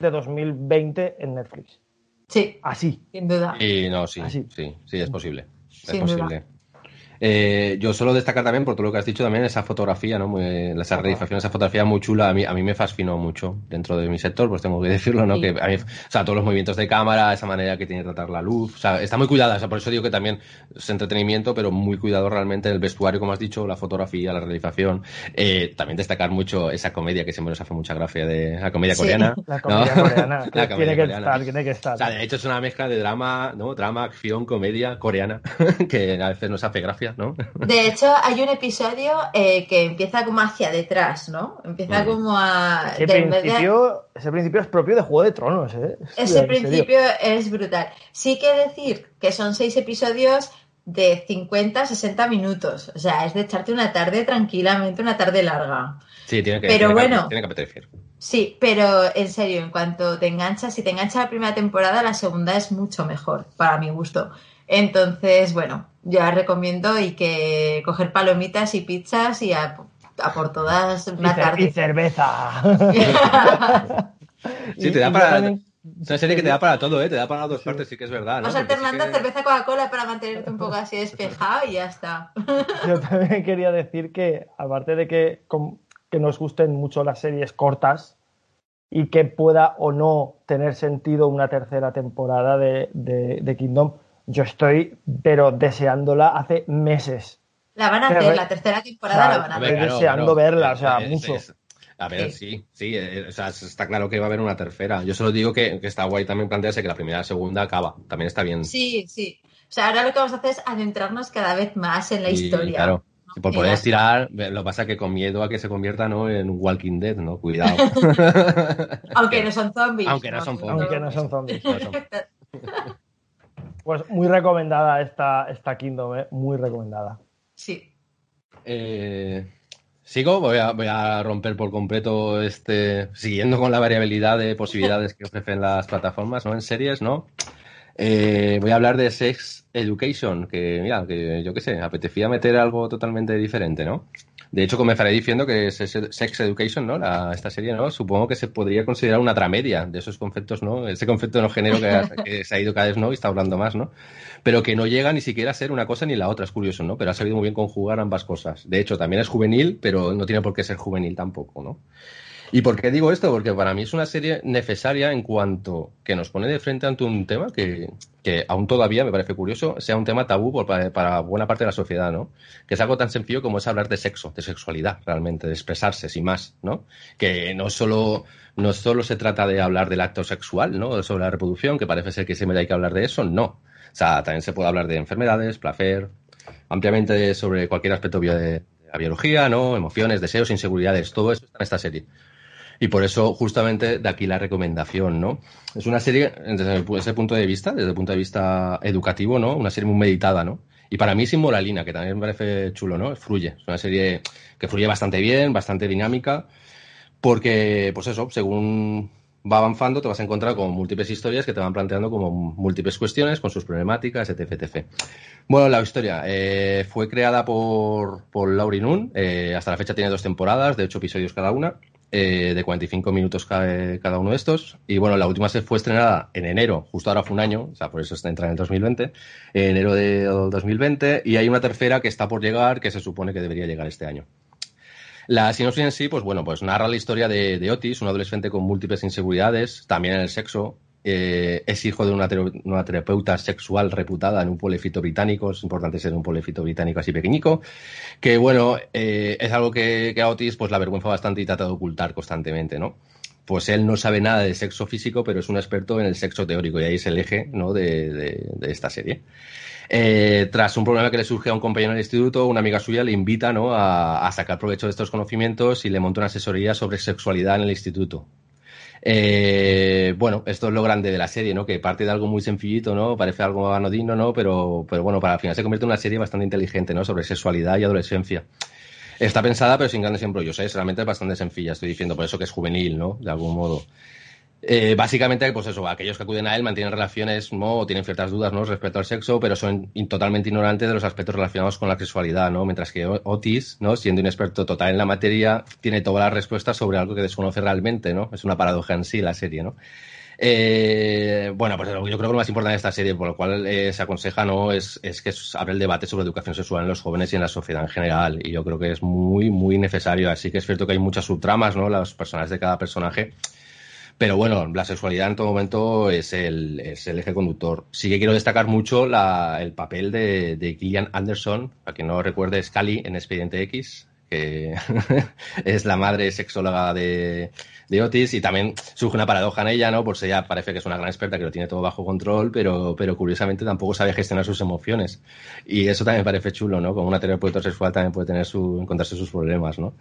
de 2020 en Netflix. Sí. Así. Sin duda. Y no, sí, sí, sí, es posible. Es posible. Eh, yo solo destacar también, por todo lo que has dicho, también esa fotografía, ¿no? esa realización, esa fotografía muy chula, a mí, a mí me fascinó mucho dentro de mi sector, pues tengo que (laughs) decirlo, ¿no? Que a mí, o sea, todos los movimientos de cámara, esa manera que tiene de tratar la luz, o sea, está muy cuidada, o sea, por eso digo que también es entretenimiento, pero muy cuidado realmente el vestuario, como has dicho, la fotografía, la realización. Eh, también destacar mucho esa comedia que siempre nos hace mucha gracia de la comedia coreana. (laughs) (laughs) La comedia coreana. tiene que estar, tiene que estar. O sea, de hecho es una mezcla de drama, ¿no? Drama, acción, comedia coreana, que a veces nos hace gracia (laughs) de hecho, hay un episodio eh, que empieza como hacia detrás, ¿no? Empieza como a... Ese principio, ese principio es propio de Juego de Tronos, ¿eh? Ese principio es brutal. Sí que decir que son seis episodios de 50, 60 minutos. O sea, es de echarte una tarde tranquilamente, una tarde larga. Sí, tiene que, pero bueno, tiene que apetecer. Sí, pero en serio, en cuanto te enganchas, si te engancha la primera temporada, la segunda es mucho mejor, para mi gusto. Entonces, bueno, ya recomiendo y que coger palomitas y pizzas y a, por todas una tarde. Y cerveza. (laughs) sí, te da para. Es una serie que te da para todo, ¿eh? Te da para dos partes, sí que es verdad. Vamos alternando cerveza Coca-Cola para mantenerte un poco así despejado y ya está. (laughs) Yo también quería decir que, aparte de que, que nos gusten mucho las series cortas y que pueda o no tener sentido una tercera temporada de, de Kingdom, yo estoy, pero deseándola hace meses. La van a hacer, la tercera temporada la van a hacer. Estoy deseando verla, o sea, mucho. a ver, sí, sí, eh, o sea, está claro que va a haber una tercera. Yo solo digo que, está guay también plantearse que la primera y la segunda acaba. También está bien. Sí, sí. O sea, ahora lo que vamos a hacer es adentrarnos cada vez más en la historia. Claro. por poder estirar, lo que pasa es que con miedo a que se convierta ¿no? en un Walking Dead, ¿no? Cuidado. (laughs) Aunque no son (laughs) zombies. Aunque no, son zombies. Aunque no son zombies. (laughs) Pues muy recomendada esta, esta Kingdom, ¿eh? muy recomendada. Sí. Eh, Sigo, voy a, voy a, romper por completo este, siguiendo con la variabilidad de posibilidades que ofrecen las plataformas, ¿no? En series, ¿no? Eh, voy a hablar de Sex Education, que mira, que yo qué sé, apetecía meter algo totalmente diferente, ¿no? De hecho, comenzaré diciendo que es Sex Education, ¿no? esta serie, ¿no? Supongo que se podría considerar una tramedia de esos conceptos, ¿no? Ese concepto no género (laughs) que, se ha ido cada vez, ¿no? Y está hablando más, ¿no? Pero que no llega ni siquiera a ser una cosa ni la otra, es curioso, ¿no? Pero ha sabido muy bien conjugar ambas cosas. De hecho, también es juvenil, pero no tiene por qué ser juvenil tampoco, ¿no? ¿Y por qué digo esto? Porque para mí es una serie necesaria en cuanto que nos pone de frente ante un tema que, que aún todavía me parece curioso, sea un tema tabú para, buena parte de la sociedad, ¿no? Que es algo tan sencillo como es hablar de sexo, de sexualidad, realmente, de expresarse, sin más, ¿no? Que no solo, no solo se trata de hablar del acto sexual, ¿no? Sobre la reproducción, que parece ser que siempre hay que hablar de eso, no. O sea, también se puede hablar de enfermedades, placer, ampliamente sobre cualquier aspecto de la biología, ¿no? Emociones, deseos, inseguridades, todo eso está en esta serie. Y por eso, justamente, de aquí la recomendación, ¿no? Es una serie, desde ese punto de vista, desde el punto de vista educativo, ¿no? Una serie muy meditada, ¿no? Y para mí sin moralina, que también me parece chulo, ¿no? Fluye. Es una serie que fluye bastante bien, bastante dinámica, porque, pues eso, según va avanzando, te vas a encontrar con múltiples historias que te van planteando como múltiples cuestiones con sus problemáticas, etc. etc. Bueno, la historia eh, fue creada por, por Laurie Nun, eh, hasta la fecha tiene dos temporadas, de ocho episodios cada una eh, de 45 minutos cada, uno de estos. Y bueno, la última se fue estrenada en enero, justo ahora fue un año, o sea, por eso entra en el 2020, en enero de 2020. Y hay una tercera que está por llegar, que se supone que debería llegar este año. La sinopsis en sí, pues bueno, pues narra la historia de, de Otis, un adolescente con múltiples inseguridades, también en el sexo, eh, es hijo de una, terapeuta sexual reputada en un pueblecito británico, es importante ser un pueblecito británico así pequeñico, que bueno, eh, es algo que, a Otis pues la avergüenza bastante y trata de ocultar constantemente, ¿no? Pues él no sabe nada de sexo físico, pero es un experto en el sexo teórico y ahí es el eje ¿no? de, esta serie. Eh, tras un problema que le surge a un compañero del instituto, una amiga suya le invita ¿no? a, a, sacar provecho de estos conocimientos y le monta una asesoría sobre sexualidad en el instituto. Eh, bueno, esto es lo grande de la serie, ¿no? Que parte de algo muy sencillito, ¿no? Parece algo anodino, ¿no? Pero, pero bueno, para el final se convierte en una serie bastante inteligente, ¿no? Sobre sexualidad y adolescencia. Está pensada, pero sin grandes embrollos, ¿eh? Realmente es bastante sencilla, estoy diciendo, por eso que es juvenil, ¿no? De algún modo. Eh, básicamente, pues eso, aquellos que acuden a él mantienen relaciones ¿no? o tienen ciertas dudas ¿no? respecto al sexo, pero son totalmente ignorantes de los aspectos relacionados con la sexualidad, ¿no? Mientras que Otis, ¿no? siendo un experto total en la materia, tiene todas las respuestas sobre algo que desconoce realmente, ¿no? Es una paradoja en sí la serie, ¿no? Eh, bueno, pues yo creo que lo más importante de esta serie, por lo cual eh, se aconseja, ¿no? Es, es que abre el debate sobre educación sexual en los jóvenes y en la sociedad en general. Y yo creo que es muy, muy necesario. Así que es cierto que hay muchas subtramas, ¿no? Los personajes de cada personaje pero bueno, la sexualidad en todo momento es el, es el eje conductor. Sí que quiero destacar mucho la, el papel de, de Gillian Anderson, para quien no recuerde, Scully en Expediente X, que (laughs) es la madre sexóloga de, de, Otis y también surge una paradoja en ella, ¿no? Pues ella parece que es una gran experta que lo tiene todo bajo control, pero, pero curiosamente tampoco sabe gestionar sus emociones. Y eso también parece chulo, ¿no? Como una terapeuta sexual también puede tener su, encontrarse sus problemas, ¿no?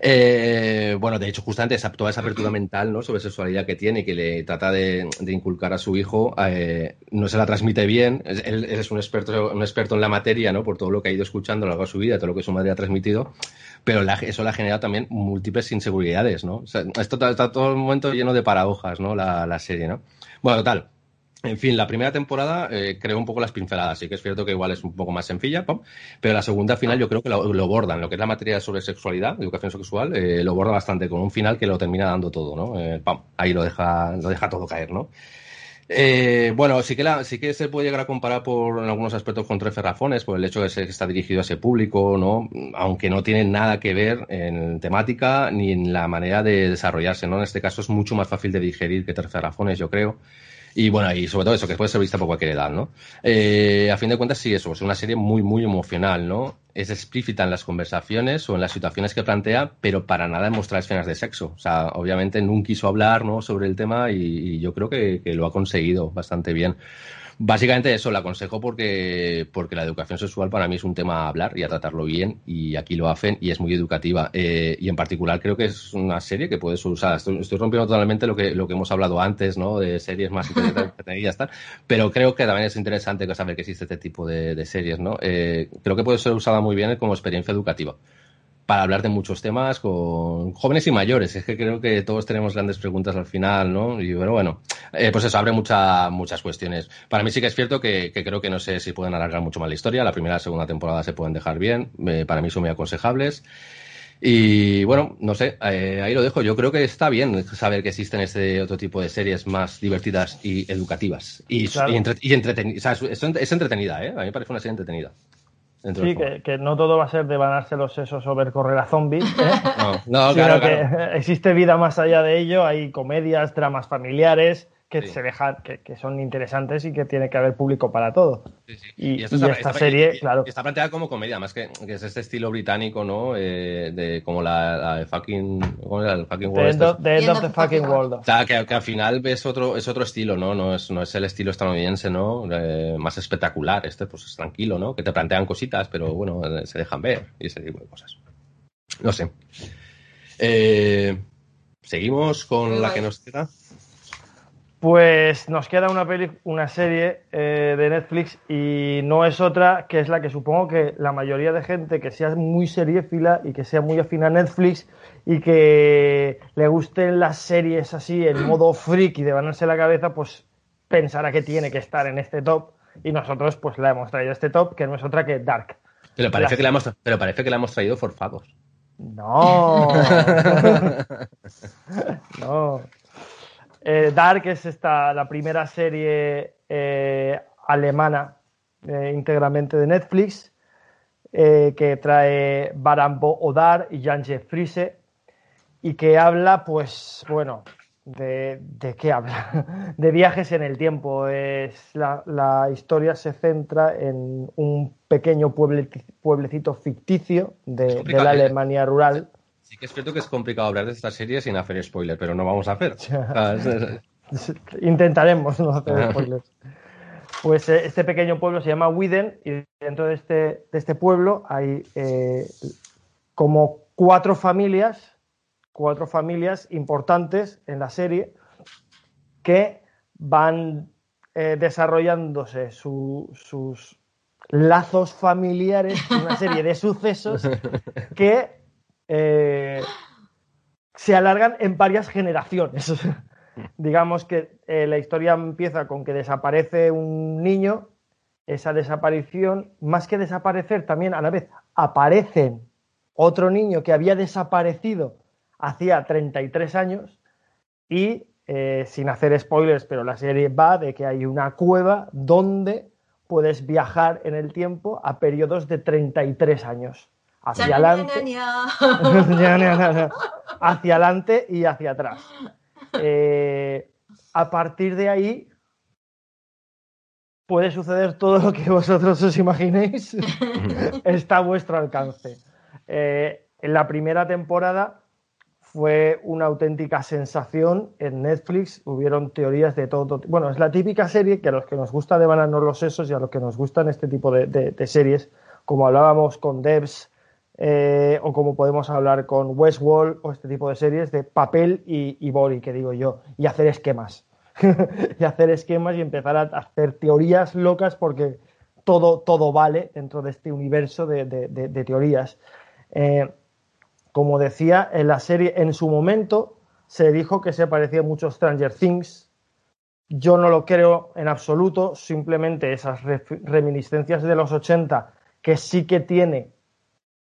Eh, bueno, de hecho, justamente esa, toda esa apertura mental ¿no? sobre sexualidad que tiene y que le trata de, inculcar a su hijo, eh, no se la transmite bien. Él, es un experto, un experto en la materia, ¿no? Por todo lo que ha ido escuchando a lo largo de su vida, todo lo que su madre ha transmitido, pero eso le ha generado también múltiples inseguridades, ¿no? esto está, todo el momento lleno de paradojas, ¿no? La, la serie, ¿no? Bueno, total. En fin, la primera temporada eh, creó un poco las pinceladas, sí que es cierto que igual es un poco más sencilla, pero la segunda final yo creo que lo, lo, bordan, lo que es la materia sobre sexualidad, educación sexual, eh, lo borda bastante con un final que lo termina dando todo, ¿no? Eh, ahí lo deja, lo deja todo caer, ¿no? Eh, bueno, sí que, la, sí que se puede llegar a comparar por en algunos aspectos con Tres Ferrafones, por el hecho de que está dirigido a ese público, ¿no? Aunque no tiene nada que ver en temática ni en la manera de desarrollarse, ¿no? En este caso es mucho más fácil de digerir que Tres Ferrafones, yo creo. Y bueno, y sobre todo eso, que puede ser vista por cualquier edad, ¿no? Eh, a fin de cuentas, sí, eso, es una serie muy, muy emocional, ¿no? Es explícita en las conversaciones o en las situaciones que plantea, pero para nada en escenas de sexo. O sea, obviamente nunca quiso hablar, ¿no? Sobre el tema y, yo creo que, que, lo ha conseguido bastante bien. Básicamente eso, lo aconsejo porque, porque la educación sexual para mí es un tema a hablar y a tratarlo bien y aquí lo hacen y es muy educativa. Eh, y en particular creo que es una serie que puedes usar. Estoy, estoy, rompiendo totalmente lo que, lo que hemos hablado antes, ¿no? De series más entretenidas, tal. Pero creo que también es interesante saber que existe este tipo de, de series, ¿no? Eh, creo que puede ser usada muy bien como experiencia educativa para hablar de muchos temas con jóvenes y mayores. Es que creo que todos tenemos grandes preguntas al final, ¿no? Y bueno, bueno, eh, pues eso abre mucha, muchas cuestiones. Para mí sí que es cierto que, creo que no sé si pueden alargar mucho más la historia. La primera y la segunda temporada se pueden dejar bien. para mí son muy aconsejables. Y bueno, no sé, eh, ahí lo dejo. Yo creo que está bien saber que existen este otro tipo de series más divertidas y educativas. Y, y, entretenidas. es, es, entretenida, ¿eh? A mí me parece una serie entretenida. Sí, que, no todo va a ser de banarse los sesos o ver correr a zombies, ¿eh? (laughs) no, claro, que existe vida más allá de ello, hay comedias, dramas familiares, que se dejan, que, que, son interesantes y que tiene que haber público para todo. Y, esta serie, claro. Está planteada como comedia, más que, que es este estilo británico, ¿no? Eh, de como la, de fucking. ¿Cómo era? El fucking world. The end, of, the fucking world. O sea, que, que, al final ves otro, es otro estilo, ¿no? No es, no es el estilo estadounidense, ¿no? Eh, más espectacular. Este, pues es tranquilo, ¿no? Que te plantean cositas, pero bueno, eh, se dejan ver y ese tipo de cosas. No sé. Seguimos con la que nos queda. Pues nos queda una, peli, una serie eh, de Netflix y no es otra que es la que supongo que la mayoría de gente que sea muy seriéfila y que sea muy afín a Netflix y que le gusten las series así en (clears throat) modo freak y de ganarse la cabeza, pues pensará que tiene que estar en este top y nosotros pues la hemos traído a este top que no es otra que Dark. Pero parece, que la hemos, pero parece que la hemos traído forzados. No. (laughs) no. Eh, Dark es esta, la primera serie eh, alemana eh, íntegramente de Netflix que trae Baran Odar y Janje Friese y que habla, pues, bueno, de, de, qué habla? (laughs) De viajes en el tiempo. Es, la, la historia se centra en un pequeño pueblecito ficticio de, de la Alemania rural. Sí que es cierto que es complicado hablar de esta serie sin hacer spoiler, pero no vamos a hacer. (laughs) Intentaremos no hacer spoilers. Pues eh, este pequeño pueblo se llama Widen y dentro de este, de este pueblo hay eh, como cuatro familias, cuatro familias importantes en la serie que van eh, desarrollándose sus lazos familiares, una serie de sucesos (laughs) que se alargan en varias generaciones. (laughs) digamos que eh, la historia empieza con que desaparece un niño, esa desaparición, más que desaparecer, también a la vez aparecen otro niño que había desaparecido hacía 33 años y, eh, sin hacer spoilers, pero la serie va de que hay una cueva donde puedes viajar en el tiempo a periodos de 33 años. Hacia adelante, hacia adelante y hacia atrás. Eh, a partir de ahí puede suceder todo lo que vosotros os imaginéis. (laughs) Está a vuestro alcance. Eh, en la primera temporada fue una auténtica sensación en Netflix. Hubieron teorías de todo. Bueno, es la típica serie que a los que nos gusta de Bananos los Sesos y a los que nos gustan este tipo de series, como hablábamos con Devs eh, o como podemos hablar con Westworld o este tipo de series de papel y, y que digo yo, y hacer esquemas. (laughs) y hacer esquemas y empezar a hacer teorías locas porque todo, todo vale dentro de este universo de, teorías. Eh, como decía, en la serie en su momento se dijo que se parecía mucho a Stranger Things. Yo no lo creo en absoluto, simplemente esas reminiscencias de los 80 que sí que tiene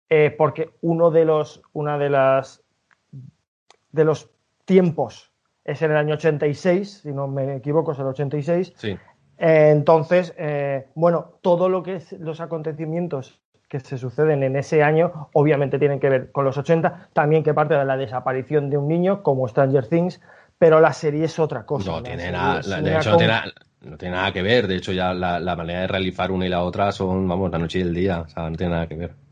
eh, porque uno de los, una de las de los tiempos es en el año 86, si no me equivoco, es el 86. Sí. Eh, entonces, eh, bueno, todo lo que es los acontecimientos que se suceden en ese año, obviamente tienen que ver con los 80, también que parte de la desaparición de un niño, como Stranger Things, pero la serie es otra cosa. No tiene nada, de hecho, no, tiene, nada que ver. De hecho, ya la, la, manera de realizar una y la otra son, vamos, la noche y el día. O sea, no tiene nada que ver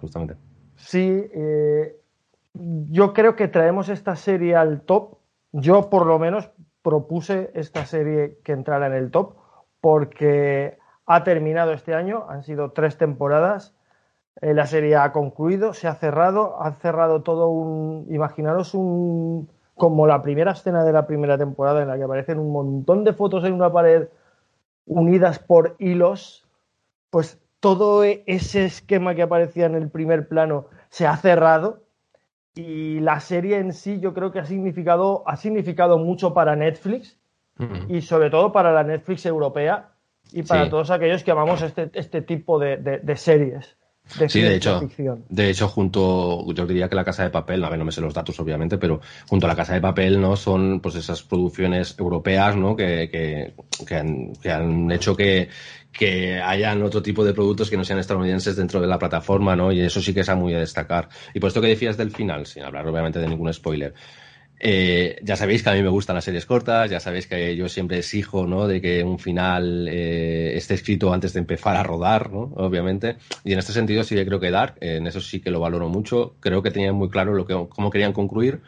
justamente. Sí, eh, yo creo que traemos esta serie al top. Yo, por lo menos, propuse esta serie que entrara en el top porque ha terminado este año, han sido tres temporadas, eh, la serie ha concluido, se ha cerrado, ha cerrado todo un, imaginaros un, como la primera escena de la primera temporada en la que aparecen un montón de fotos en una pared unidas por hilos, pues todo e-, ese esquema que aparecía en el primer plano se ha cerrado y la serie en sí yo creo que ha significado, ha significado mucho para Netflix y sobre todo para la Netflix europea y para todos aquellos que amamos este, este tipo de series sí, de hecho, de hecho, junto, yo diría que la Casa de Papel, a ver, no me sé los datos obviamente, pero junto a la Casa de Papel, ¿no? Son pues esas producciones europeas, ¿no? Que, que, que, han, que han hecho que, que hayan otro tipo de productos que no sean estadounidenses dentro de la plataforma, ¿no? Y eso sí que es muy a destacar. Y por esto que decías del final, sin hablar obviamente de ningún spoiler, eh, ya sabéis que a mí me gustan las series cortas, ya sabéis que yo siempre exijo ¿no? de que un final eh, esté escrito antes de empezar a rodar, ¿no? obviamente. Y en este sentido sí que creo que Dark, en eso sí que lo valoro mucho. Creo que tenían muy claro lo que, cómo querían concluir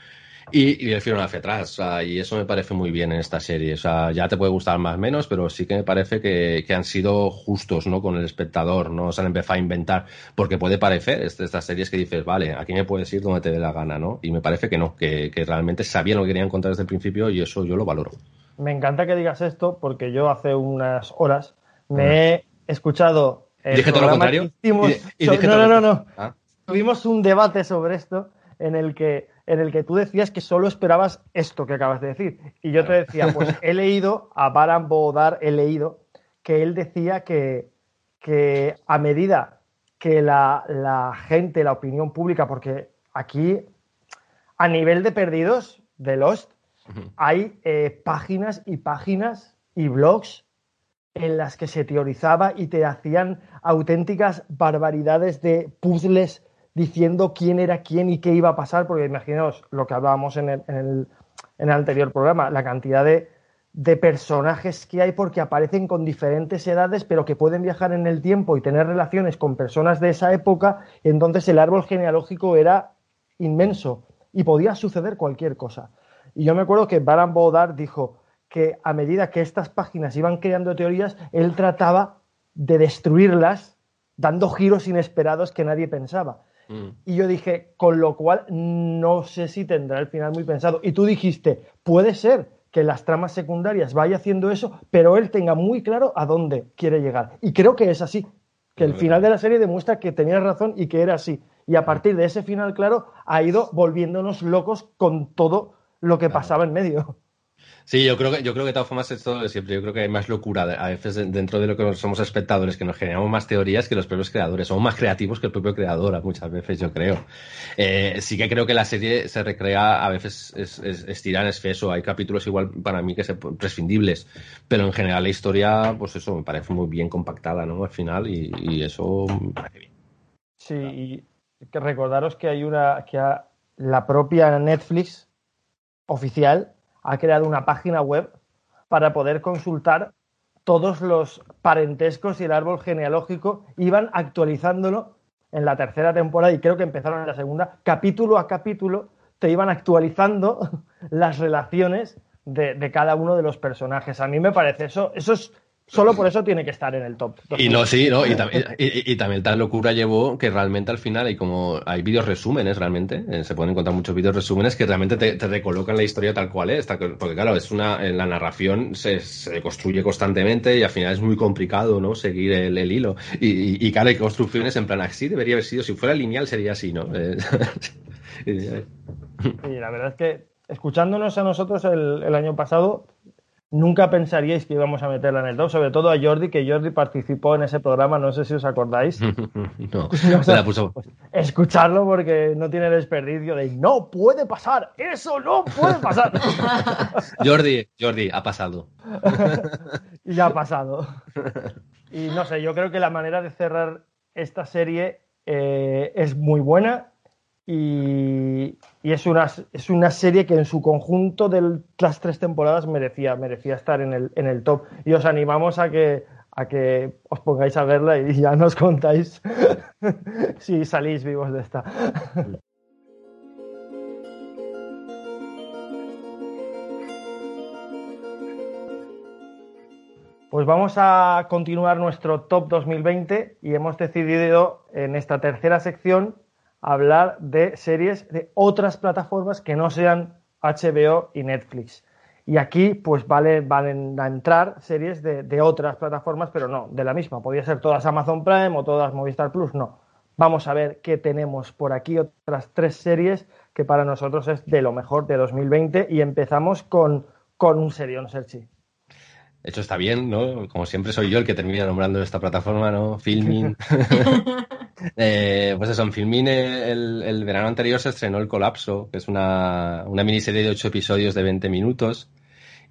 y, y le fueron hacia atrás. y eso me parece muy bien en esta serie. O sea, ya te puede gustar más o menos, pero sí que me parece que, que, han sido justos ¿no? con el espectador. No se han empezado a inventar. Porque puede parecer este, estas series que dices, vale, aquí me puedes ir donde te dé la gana. ¿no? Y me parece que no, que, que realmente sabían lo que querían contar desde el principio y eso yo lo valoro. Me encanta que digas esto porque yo hace unas horas me he escuchado. ¿Dije todo lo contrario? no, no, no, no. Ah. Tuvimos un debate sobre esto en el que en el que tú decías que solo esperabas esto que acabas de decir. Y yo te decía, pues (laughs) he leído a Baran Bodar, he leído que él decía que, que a medida que la, la, gente, la opinión pública, porque aquí, a nivel de perdidos de Lost, hay eh, páginas y páginas y blogs en las que se teorizaba y te hacían auténticas barbaridades de puzzles diciendo quién era quién y qué iba a pasar, porque imaginaos lo que hablábamos en el, en el, en el anterior programa, la cantidad de, de, personajes que hay porque aparecen con diferentes edades, pero que pueden viajar en el tiempo y tener relaciones con personas de esa época, entonces el árbol genealógico era inmenso y podía suceder cualquier cosa. Y yo me acuerdo que Baran Bodar dijo que a medida que estas páginas iban creando teorías, él trataba de destruirlas dando giros inesperados que nadie pensaba. Mm. Y yo dije, con lo cual no sé si tendrá el final muy pensado. Y tú dijiste, puede ser que las tramas secundarias vaya haciendo eso, pero él tenga muy claro a dónde quiere llegar. Y creo que es así, que el final de la serie demuestra que tenía razón y que era así. Y a partir de ese final claro, ha ido volviéndonos locos con todo lo que pasaba en medio. Sí, yo creo que, yo creo que de todas formas es todo de siempre. Yo creo que hay más locura a veces dentro de lo que somos espectadores, que nos generamos más teorías que los propios creadores. Somos más creativos que el propio creador muchas veces, yo creo. Eh, sí que creo que la serie se recrea, a veces es, es, estirar exceso. Hay capítulos igual para mí que son prescindibles, pero en general la historia, pues eso, me parece muy bien compactada, ¿no? Al final, y, y eso me parece bien. Sí, y que recordaros que hay una, que la propia Netflix oficial ha creado una página web para poder consultar todos los parentescos y el árbol genealógico. Iban actualizándolo en la tercera temporada y creo que empezaron en la segunda. Capítulo a capítulo te iban actualizando (laughs) las relaciones de, cada uno de los personajes. A mí me parece eso, eso es Solo por eso tiene que estar en el top. Y no, sí, ¿no? Y, también, (laughs) y, también tal locura llevó que realmente al final hay como hay vídeos resúmenes realmente, eh, se pueden encontrar muchos vídeos resúmenes que realmente te, recolocan la historia tal cual es, porque claro, es una la narración se, se, construye constantemente y al final es muy complicado, ¿no? Seguir el, hilo. Y, y, claro, hay construcciones en plan así debería haber sido, si fuera lineal sería así, ¿no? Eh, (laughs) y la verdad es que escuchándonos a nosotros el, el año pasado, nunca pensaríais que íbamos a meterla en el top, sobre todo a Jordi, que Jordi participó en ese programa, no sé si os acordáis. (laughs) no, (laughs) se la puso. Pues, escucharlo porque no tiene desperdicio de no puede pasar, eso no puede pasar. (laughs) Jordi, Jordi, ha pasado. y ya ha pasado. Y no sé, yo creo que la manera de cerrar esta serie eh, es muy buena y, es, una, es una serie que en su conjunto de las tres temporadas merecía, merecía estar en el, en el top. Y os animamos a que, a que os pongáis a verla y ya nos contáis (laughs) si salís vivos de esta. (laughs) Pues vamos a continuar nuestro top 2020 y hemos decidido en esta tercera sección hablar de series de otras plataformas que no sean HBO y Netflix. Y aquí, pues vale, van a entrar series de, otras plataformas, pero no, de la misma. Podría ser todas Amazon Prime o todas Movistar Plus, no. Vamos a ver qué tenemos por aquí, otras tres series que para nosotros es de lo mejor de 2020 y empezamos con, con un serión, Serchi. De hecho, está bien, ¿no? Como siempre soy yo el que termina nombrando esta plataforma, ¿no? Filmin. (laughs) eh, pues eso, en Filmin el, el, verano anterior se estrenó El Colapso, que es una, una miniserie de ocho episodios de 20 minutos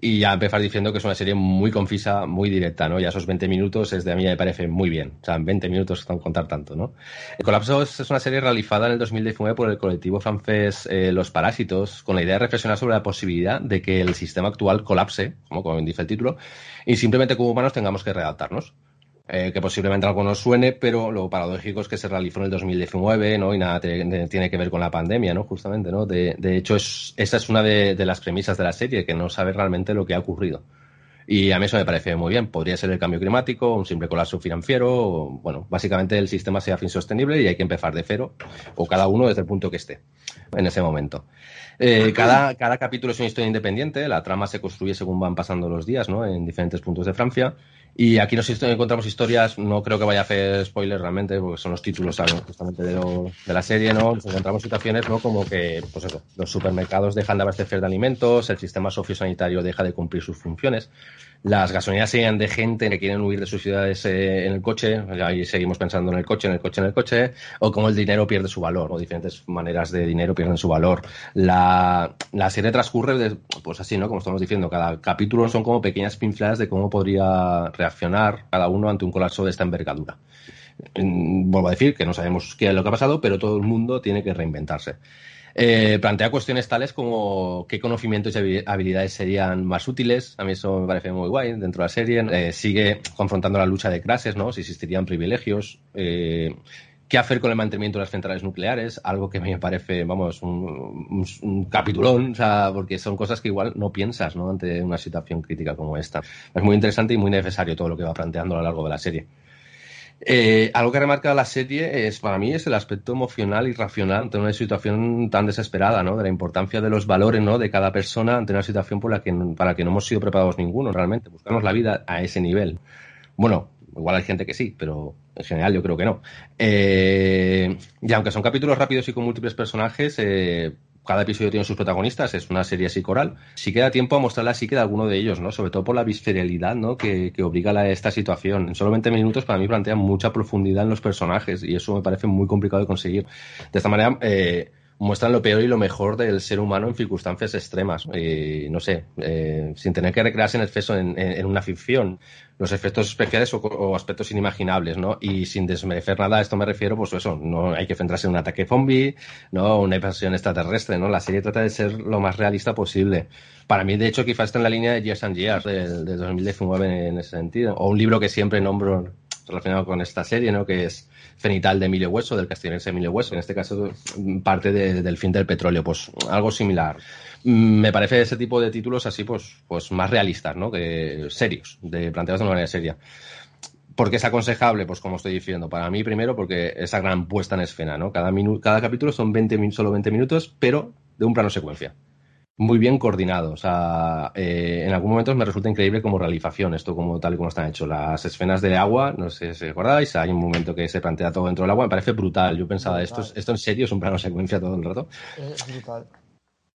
y ya empezar diciendo que es una serie muy confisa, muy directa, ¿no? Ya esos 20 minutos es de a mí me parece muy bien. O sea, en 20 minutos están contar tanto, ¿no? El Colapso es una serie realizada en el 2019 por el colectivo francés eh, Los Parásitos, con la idea de reflexionar sobre la posibilidad de que el sistema actual colapse, como, como dice el título, y simplemente como humanos tengamos que readaptarnos. Eh, que posiblemente algo nos suene, pero lo paradójico es que se realizó en el 2019, ¿no? Y nada tiene que ver con la pandemia, ¿no? Justamente, ¿no? De, hecho, es, esa es una de, las premisas de la serie, que no sabe realmente lo que ha ocurrido. Y a mí eso me parece muy bien. Podría ser el cambio climático, un simple colapso financiero, bueno, básicamente el sistema sea insostenible y hay que empezar de cero, o cada uno desde el punto que esté en ese momento. Eh, cada, cada capítulo es una historia independiente, la trama se construye según van pasando los días, ¿no? En diferentes puntos de Francia y aquí nos encontramos historias, no creo que vaya a hacer spoilers realmente, porque son los títulos justamente de, de, la serie, ¿no? Nos encontramos situaciones, ¿no? Como que, pues eso, los supermercados dejan de abastecer de alimentos, el sistema sociosanitario deja de cumplir sus funciones. las gasolineras sean de gente que quieren huir de sus ciudades eh, en el coche, ahí seguimos pensando en el coche, en el coche, en el coche, o cómo el dinero pierde su valor, o diferentes maneras de dinero pierden su valor. La, la serie transcurre, pues así, ¿no? Como estamos diciendo, cada capítulo son como pequeñas pinceladas de cómo podría reaccionar cada uno ante un colapso de esta envergadura. Vuelvo a decir que no sabemos qué es lo que ha pasado, pero todo el mundo tiene que reinventarse. Eh, plantea cuestiones tales como qué conocimientos y habilidades serían más útiles. A mí eso me parece muy guay dentro de la serie. Eh, sigue confrontando la lucha de clases, ¿no? Si existirían privilegios. Eh, qué hacer con el mantenimiento de las centrales nucleares, algo que me parece, vamos, un, un, capitulón, o sea, porque son cosas que igual no piensas, ¿no? Ante una situación crítica como esta. Es muy interesante y muy necesario todo lo que va planteando a lo largo de la serie. Eh, algo que remarca la serie es, para mí, es el aspecto emocional y racional ante una situación tan desesperada, ¿no? De la importancia de los valores, ¿no? De cada persona ante una situación por la que, para la que no hemos sido preparados ninguno, realmente. Buscamos la vida a ese nivel. Bueno, igual hay gente que sí, pero en general yo creo que no. Eh, y aunque son capítulos rápidos y con múltiples personajes, eh, cada episodio tiene sus protagonistas, es una serie así coral. Sí queda tiempo a mostrar la psique de alguno de ellos, ¿no? Sobre todo por la visceralidad, ¿no? Que, obliga a esta situación. En solo 20 minutos para mí plantea mucha profundidad en los personajes y eso me parece muy complicado de conseguir. De esta manera, eh, muestran lo peor y lo mejor del ser humano en circunstancias extremas. y no sé, eh, sin tener que recrearse en exceso en, en, una ficción. Los efectos especiales o, aspectos inimaginables, ¿no? Y sin desmerecer nada, a esto me refiero, pues eso, no hay que centrarse en un ataque zombie, ¿no? Una invasión extraterrestre, ¿no? La serie trata de ser lo más realista posible. Para mí, de hecho, quizás está en la línea de Years and Years del, del 2019 en ese sentido. O un libro que siempre nombro relacionado con esta serie, ¿no? Que es Fenital de Emilio Hueso, del castellonense Emilio Hueso, en este caso parte del fin del petróleo, pues algo similar. Me parece ese tipo de títulos así, pues, pues más realistas, ¿no? Que serios, de planteados de una manera seria. ¿Por qué es aconsejable? Pues como estoy diciendo, para mí primero porque esa gran puesta en escena, ¿no? Cada, cada capítulo son 20, solo 20 minutos, pero de un plano secuencia muy bien coordinado. O sea, eh, en algún momento me resulta increíble como realización, esto como tal y como están hechos. Las escenas de agua, no sé si recordáis, hay un momento que se plantea todo dentro del agua, me parece brutal. Yo pensaba, esto, esto en serio es un plano secuencia todo el rato. Es brutal.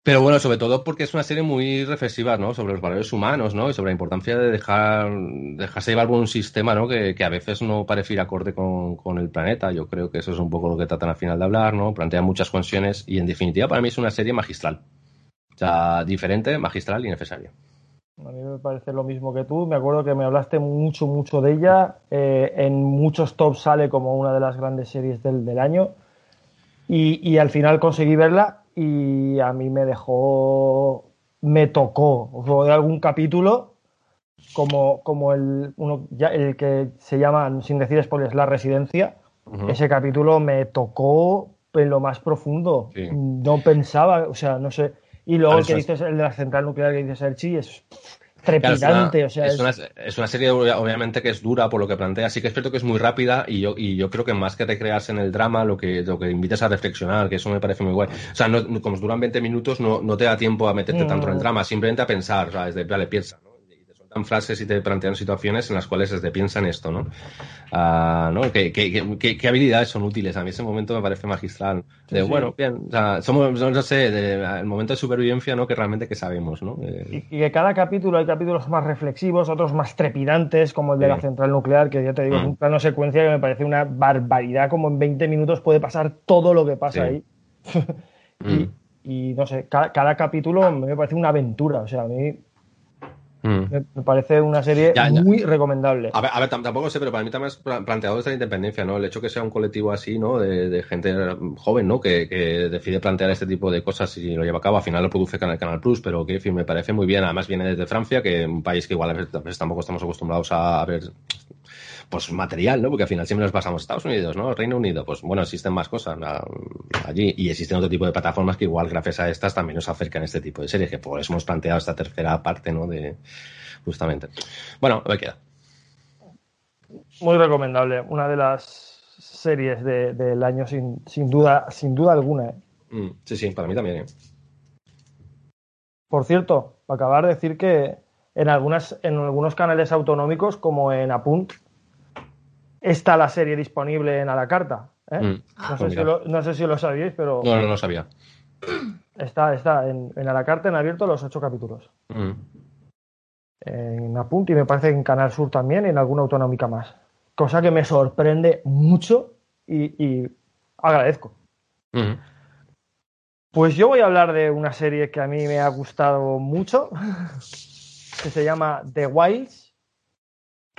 Pero bueno, sobre todo porque es una serie muy reflexiva, ¿no? Sobre los valores humanos, ¿no? Y sobre la importancia de dejar, dejarse llevar por un sistema, ¿no? Que, que a veces no parece ir acorde con, con, el planeta. Yo creo que eso es un poco lo que tratan al final de hablar, ¿no? Plantea muchas cuestiones y en definitiva para mí es una serie magistral. O sea, diferente, magistral y necesaria. A mí me parece lo mismo que tú. Me acuerdo que me hablaste mucho, mucho de ella. Eh, en muchos tops sale como una de las grandes series del, del año. Y, y, al final conseguí verla y a mí me dejó, me tocó. O de algún capítulo, como, como el, uno, ya, el que se llama, sin decir spoilers, La Residencia. Uh -huh. Ese capítulo me tocó en lo más profundo. Sí. No pensaba, o sea, no sé y luego el que dices, el de la central nuclear que dices Archie, es trepidante. Claro, es, una, o sea, es. Una, es, una, serie obviamente que es dura por lo que plantea. Sí que es cierto que es muy rápida y yo, y yo creo que más que recrearse en el drama, lo que, lo que invitas a reflexionar, que eso me parece muy guay. O sea, no, como duran 20 minutos, no, no te da tiempo a meterte tanto en el drama, simplemente a pensar, ¿sabes? De, vale, piensa, ¿no? Dan frases y te plantean situaciones en las cuales se piensa en esto, ¿no? Uh, ¿no? ¿Qué, qué, qué, ¿Qué, habilidades son útiles? A mí ese momento me parece magistral. De, sí, bueno, bien, o sea, somos, no sé, de, el momento de supervivencia, ¿no? Que realmente que sabemos, ¿no? Eh... Y, y, que cada capítulo hay capítulos más reflexivos, otros más trepidantes, como el de sí. la central nuclear, que ya te digo, mm. es un plano secuencia que me parece una barbaridad, como en 20 minutos puede pasar todo lo que pasa sí. ahí. (laughs) y, mm. y, no sé, cada, cada capítulo me parece una aventura, o sea, a mí Mm. Me parece una serie ya, ya. muy recomendable. A ver, a ver, tampoco sé, pero para mí también es planteado desde la independencia, ¿no? El hecho que sea un colectivo así, ¿no? De, de gente joven, ¿no? Que, que, decide plantear este tipo de cosas y lo lleva a cabo. Al final lo produce Canal, Canal Plus, pero que, en fin, me parece muy bien. Además viene desde Francia, que es un país que igual a veces tampoco estamos acostumbrados a ver pues material, ¿no? Porque al final siempre nos pasamos a Estados Unidos, ¿no? Reino Unido, pues bueno, existen más cosas allí y existen otro tipo de plataformas que igual gracias a estas también nos acercan a este tipo de series, que por eso hemos planteado esta tercera parte, ¿no? De justamente. Bueno, me queda. Muy recomendable, una de las series de, del año sin, sin duda, sin duda alguna. ¿eh? Mm, sí, sí, para mí también. ¿eh? Por cierto, acabar de decir que en algunas, en algunos canales autonómicos, como en Apunt, está la serie disponible en a la carta. ¿eh? Mm. No, sé si lo, no, sé si lo, sabíais, pero. No, no, no sabía. Está, está en, en a la carta en abierto los ocho capítulos. Mm. en Apunt y me parece en Canal Sur también, en alguna autonómica más. Cosa que me sorprende mucho y, agradezco. Pues yo voy a hablar de una serie que a mí me ha gustado mucho, (laughs) que se llama The Wilds,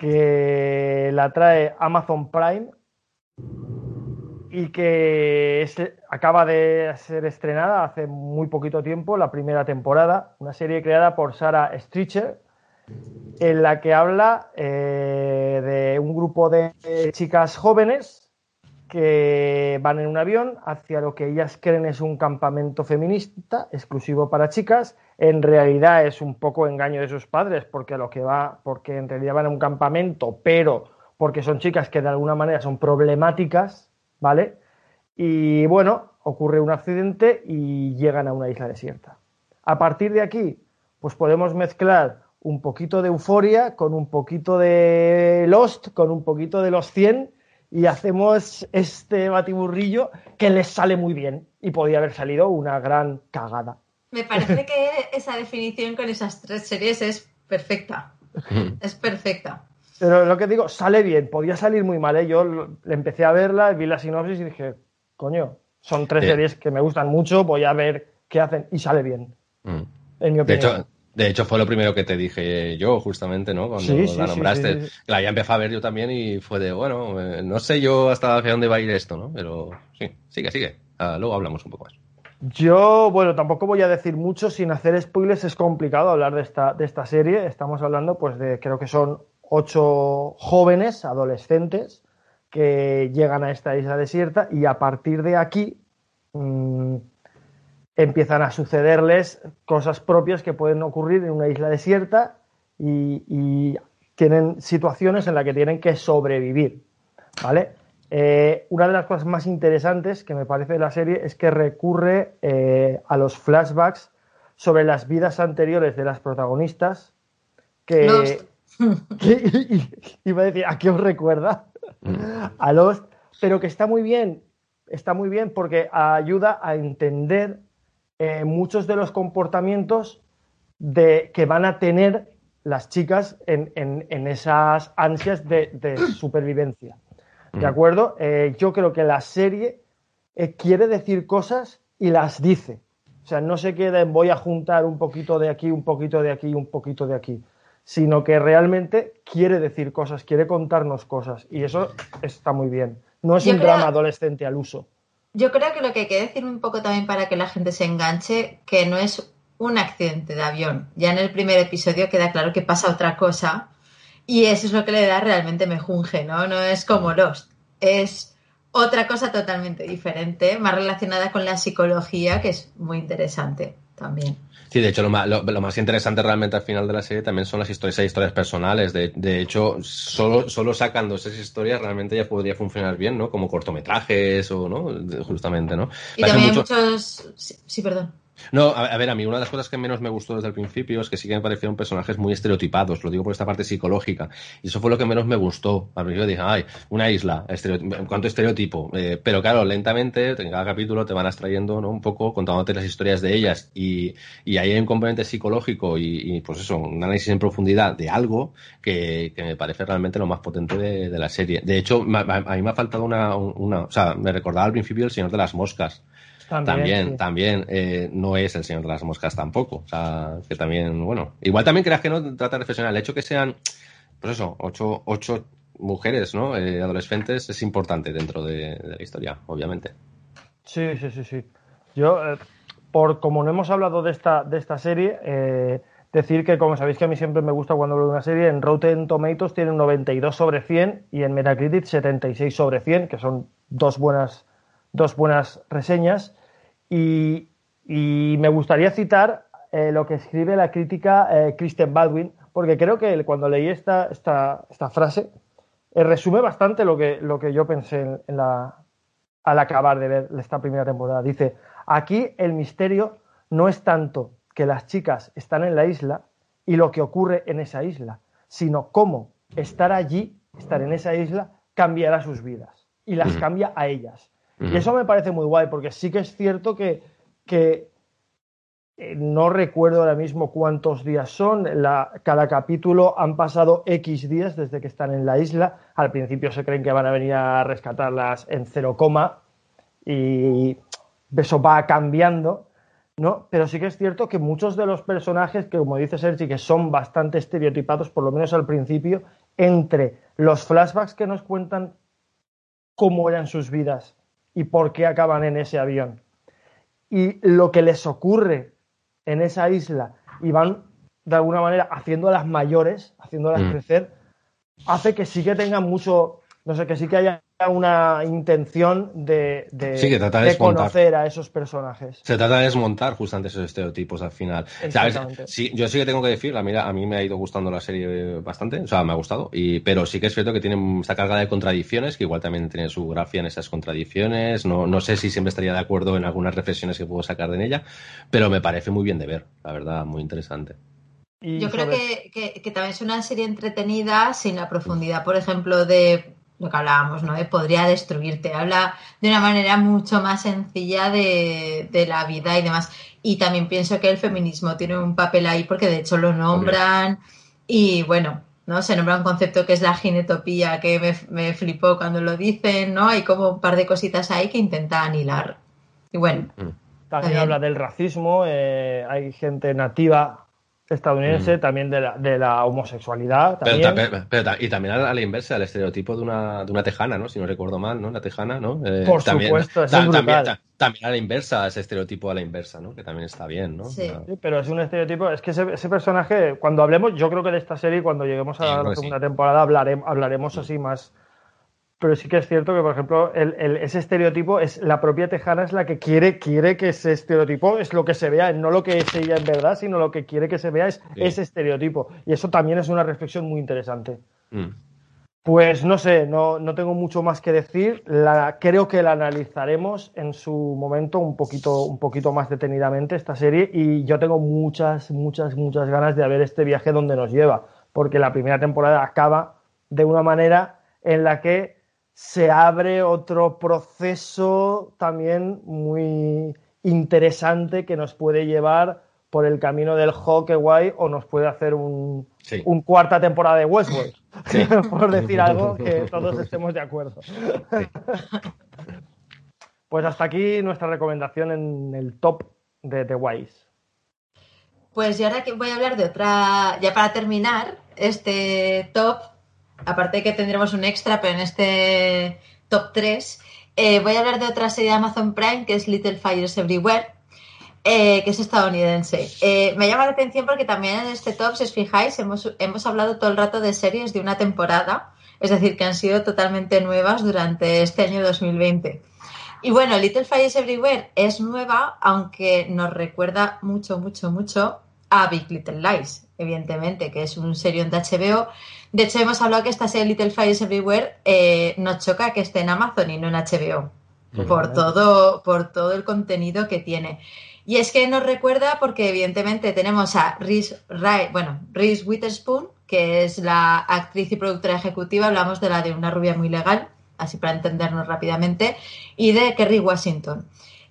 que la trae Amazon Prime y que acaba de ser estrenada hace muy poquito tiempo, la primera temporada, una serie creada por Sarah Stritcher, en la que habla eh, de un grupo de chicas jóvenes que van en un avión hacia lo que ellas creen es un campamento feminista exclusivo para chicas. En realidad es un poco engaño de sus padres, porque lo que va, porque en realidad van a un campamento, pero porque son chicas que de alguna manera son problemáticas ¿vale? Y bueno, ocurre un accidente y llegan a una isla desierta. A partir de aquí, pues podemos mezclar un poquito de euforia con un poquito de Lost, con un poquito de los 100 y hacemos este batiburrillo que les sale muy bien y podría haber salido una gran cagada. Me parece que esa definición con esas tres series es perfecta. (laughs) Es perfecta. Pero lo que digo, sale bien, podía salir muy mal. ¿eh? Yo empecé a verla, vi la sinopsis y dije, coño, son tres series que me gustan mucho, voy a ver qué hacen y sale bien. Mm. En mi opinión. De hecho, de hecho, fue lo primero que te dije yo, justamente, ¿no? Cuando la nombraste. la ya empecé a ver yo también y fue de, bueno, eh, no sé yo hasta hacia dónde va a ir esto, ¿no? Pero sí, sigue, sigue. Ah, luego hablamos un poco más. Yo, bueno, tampoco voy a decir mucho, sin hacer spoilers es complicado hablar de esta, de esta serie. Estamos hablando, pues, de, creo que son ocho jóvenes, adolescentes, que llegan a esta isla desierta y a partir de aquí mm, empiezan a sucederles cosas propias que pueden ocurrir en una isla desierta y, tienen situaciones en las que tienen que sobrevivir. ¿Vale? Eh, una de las cosas más interesantes que me parece de la serie es que recurre eh, a los flashbacks sobre las vidas anteriores de las protagonistas que, (laughs) Iba a decir, ¿a qué os recuerda? A los, pero que está muy bien, está muy bien porque ayuda a entender eh, muchos de los comportamientos de, que van a tener las chicas en, esas ansias de, supervivencia. ¿De acuerdo? Eh, yo creo que la serie eh, quiere decir cosas y las dice. O sea, no se queda en voy a juntar un poquito de aquí, un poquito de aquí, un poquito de aquí sino que realmente quiere decir cosas, quiere contarnos cosas. Y eso está muy bien. No es un drama adolescente al uso. Yo creo que lo que hay que decir un poco también para que la gente se enganche, que no es un accidente de avión. Ya en el primer episodio queda claro que pasa otra cosa y eso es lo que le da realmente mejunje, ¿no? No es como Lost, es otra cosa totalmente diferente, más relacionada con la psicología, que es muy interesante también. Sí, de hecho, lo más, interesante realmente al final de la serie también son las historias, historias personales. De, hecho, solo, solo sacando esas historias realmente ya podría funcionar bien, ¿no? Como cortometrajes o, ¿no? Justamente, ¿no? Y también hay muchos... sí, perdón. No, a, ver, a mí una de las cosas que menos me gustó desde el principio es que sí que me parecieron personajes muy estereotipados, lo digo por esta parte psicológica, y eso fue lo que menos me gustó. Al principio dije, ay, una isla, en cuanto estereotipo, eh, pero claro, lentamente, en cada capítulo te van extrayendo ¿no? un poco, contándote las historias de ellas, y, y ahí hay un componente psicológico y, pues eso, un análisis en profundidad de algo que, me parece realmente lo más potente de, la serie. De hecho, a, mí me ha faltado una, una, o sea, me recordaba al principio El Señor de las Moscas, también, también, eh, no es el Señor de las Moscas tampoco. O sea, que también, bueno, igual también creas que no trata de reflexionar. El hecho que sean, pues eso, ocho, ocho mujeres, ¿no? Eh, adolescentes es importante dentro de, la historia, obviamente. Sí, sí, sí, sí. Yo, eh, por como no hemos hablado de esta, de esta serie, decir que, como sabéis que a mí siempre me gusta cuando hablo de una serie, en Rotten Tomatoes tiene un 92 sobre 100 y en Metacritic 76 sobre 100, que son dos buenas, dos buenas reseñas. Y, me gustaría citar eh, lo que escribe la crítica eh, Kristen Baldwin, porque creo que cuando leí esta, esta, esta frase eh, resume bastante lo que, lo que yo pensé en, la, al acabar de ver esta primera temporada. Dice, aquí el misterio no es tanto que las chicas están en la isla y lo que ocurre en esa isla, sino cómo estar allí, estar en esa isla, cambiará sus vidas y las cambia a ellas. Y eso me parece muy guay, porque sí que es cierto que, Eh, no recuerdo ahora mismo cuántos días son. cada capítulo han pasado X días desde que están en la isla. Al principio se creen que van a venir a rescatarlas en cero coma y eso va cambiando. ¿no? Pero sí que es cierto que muchos de los personajes, que como dice Sergi, que son bastante estereotipados, por lo menos al principio, entre los flashbacks que nos cuentan cómo eran sus vidas y por qué acaban en ese avión, y lo que les ocurre en esa isla y van de alguna manera haciéndolas mayores, haciéndolas mm. crecer, hace que sí que tengan mucho, no sé, que sí que haya una intención de, de, conocer a esos personajes. Se trata de desmontar justamente esos estereotipos al final. Sí, yo sí que tengo que decir, a mí, a mí me ha ido gustando la serie bastante, o sea, me ha gustado, y, pero sí que es cierto que tiene esta carga de contradicciones, que igual también tiene su grafía en esas contradicciones. No, no sé si siempre estaría de acuerdo en algunas reflexiones que puedo sacar de ella, pero me parece muy bien de ver, la verdad, muy interesante. Yo creo que, que, también es una serie entretenida sin la profundidad, por ejemplo, de lo que hablábamos, ¿no? De podría destruirte. Habla de una manera mucho más sencilla de, la vida y demás. Y también pienso que el feminismo tiene un papel ahí porque de hecho lo nombran y bueno, ¿no? Se nombra un concepto que es la ginetopía que me, me flipó cuando lo dicen, ¿no? Hay como un par de cositas ahí que intentan hilar. Y bueno. Mm. También habla del racismo, eh, hay gente nativa estadounidense, mm. también de la, de la homosexualidad. y también a la, inversa, el estereotipo de una, de una tejana, ¿no? Si no recuerdo mal, ¿no? La tejana, ¿no? Eh, Por supuesto, es también, también, a la inversa, ese estereotipo a la inversa, ¿no? Que también está bien, ¿no? Sí, pero es un estereotipo, es que ese, ese, personaje, cuando hablemos, yo creo que de esta serie, cuando lleguemos a la segunda temporada, hablaremos, hablaremos así más pero sí que es cierto que, por ejemplo, ese estereotipo es la propia Tejana es la que quiere, quiere que ese estereotipo es lo que se vea, no lo que es ella en verdad, sino lo que quiere que se vea es ese estereotipo. Y eso también es una reflexión muy interesante. Mm. Pues no sé, no, no, tengo mucho más que decir. La, creo que la analizaremos en su momento un poquito, un poquito más detenidamente esta serie y yo tengo muchas, muchas, muchas ganas de ver este viaje donde nos lleva, porque la primera temporada acaba de una manera en la que se abre otro proceso también muy interesante que nos puede llevar por el camino del hockey o nos puede hacer un, cuarta temporada de Westworld, (laughs) por decir algo que todos estemos de acuerdo. pues hasta aquí nuestra recomendación en el top de The Wise. Pues y ahora que voy a hablar de otra, ya para terminar este top, aparte de que tendremos un extra, pero en este top 3, eh, voy a hablar de otra serie de Amazon Prime que es Little Fires Everywhere, eh, que es estadounidense. Eh, me llama la atención porque también en este top, si os fijáis, hemos, hemos hablado todo el rato de series de una temporada, es decir, que han sido totalmente nuevas durante este año 2020. Y bueno, Little Fires Everywhere es nueva, aunque nos recuerda mucho, mucho, mucho a Big Little Lies, evidentemente, que es un serión de HBO. De hecho, hemos hablado que esta serie Little Fires Everywhere eh, nos choca que esté en Amazon y no en HBO, por, todo, por todo el contenido que tiene. Y es que nos recuerda porque evidentemente tenemos a Reese, bueno, Reese Witherspoon, que es la actriz y productora ejecutiva, hablamos de la de una rubia muy legal, así para entendernos rápidamente, y de Kerry Washington.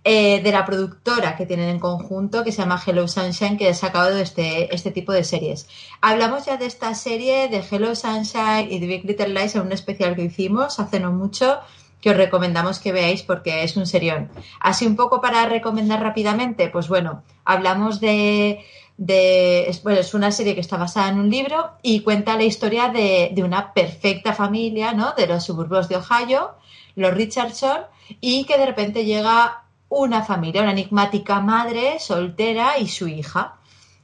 Eh, de la productora que tienen en conjunto, que se llama Hello Sunshine, que ha sacado este, este tipo de series. Hablamos ya de esta serie, de Hello Sunshine y de Big Little Lies en un especial que hicimos hace no mucho, que os recomendamos que veáis porque es un serión. Así un poco para recomendar rápidamente, pues bueno, hablamos de, de es, bueno, es una serie que está basada en un libro y cuenta la historia de, de una perfecta familia, ¿no? De los suburbios de Ohio, los Richardson, y que de repente llega una familia, una enigmática madre soltera y su hija.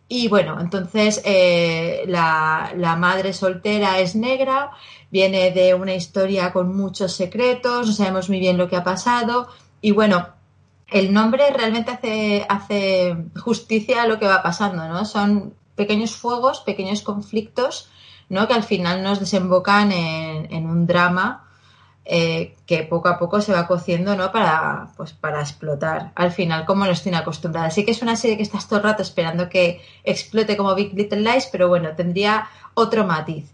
Y bueno, entonces eh, la, la, madre soltera es negra, viene de una historia con muchos secretos, no sabemos muy bien lo que ha pasado. Y bueno, el nombre realmente hace, hace justicia a lo que va pasando, ¿no? Son pequeños fuegos, pequeños conflictos, ¿no? Que al final nos desembocan en, en un drama eh, que poco a poco se va cociendo ¿no? para, pues, para explotar al final como nos tiene acostumbrada. Así que es una serie que estás todo el rato esperando que explote como Big Little Lies, pero bueno, tendría otro matiz.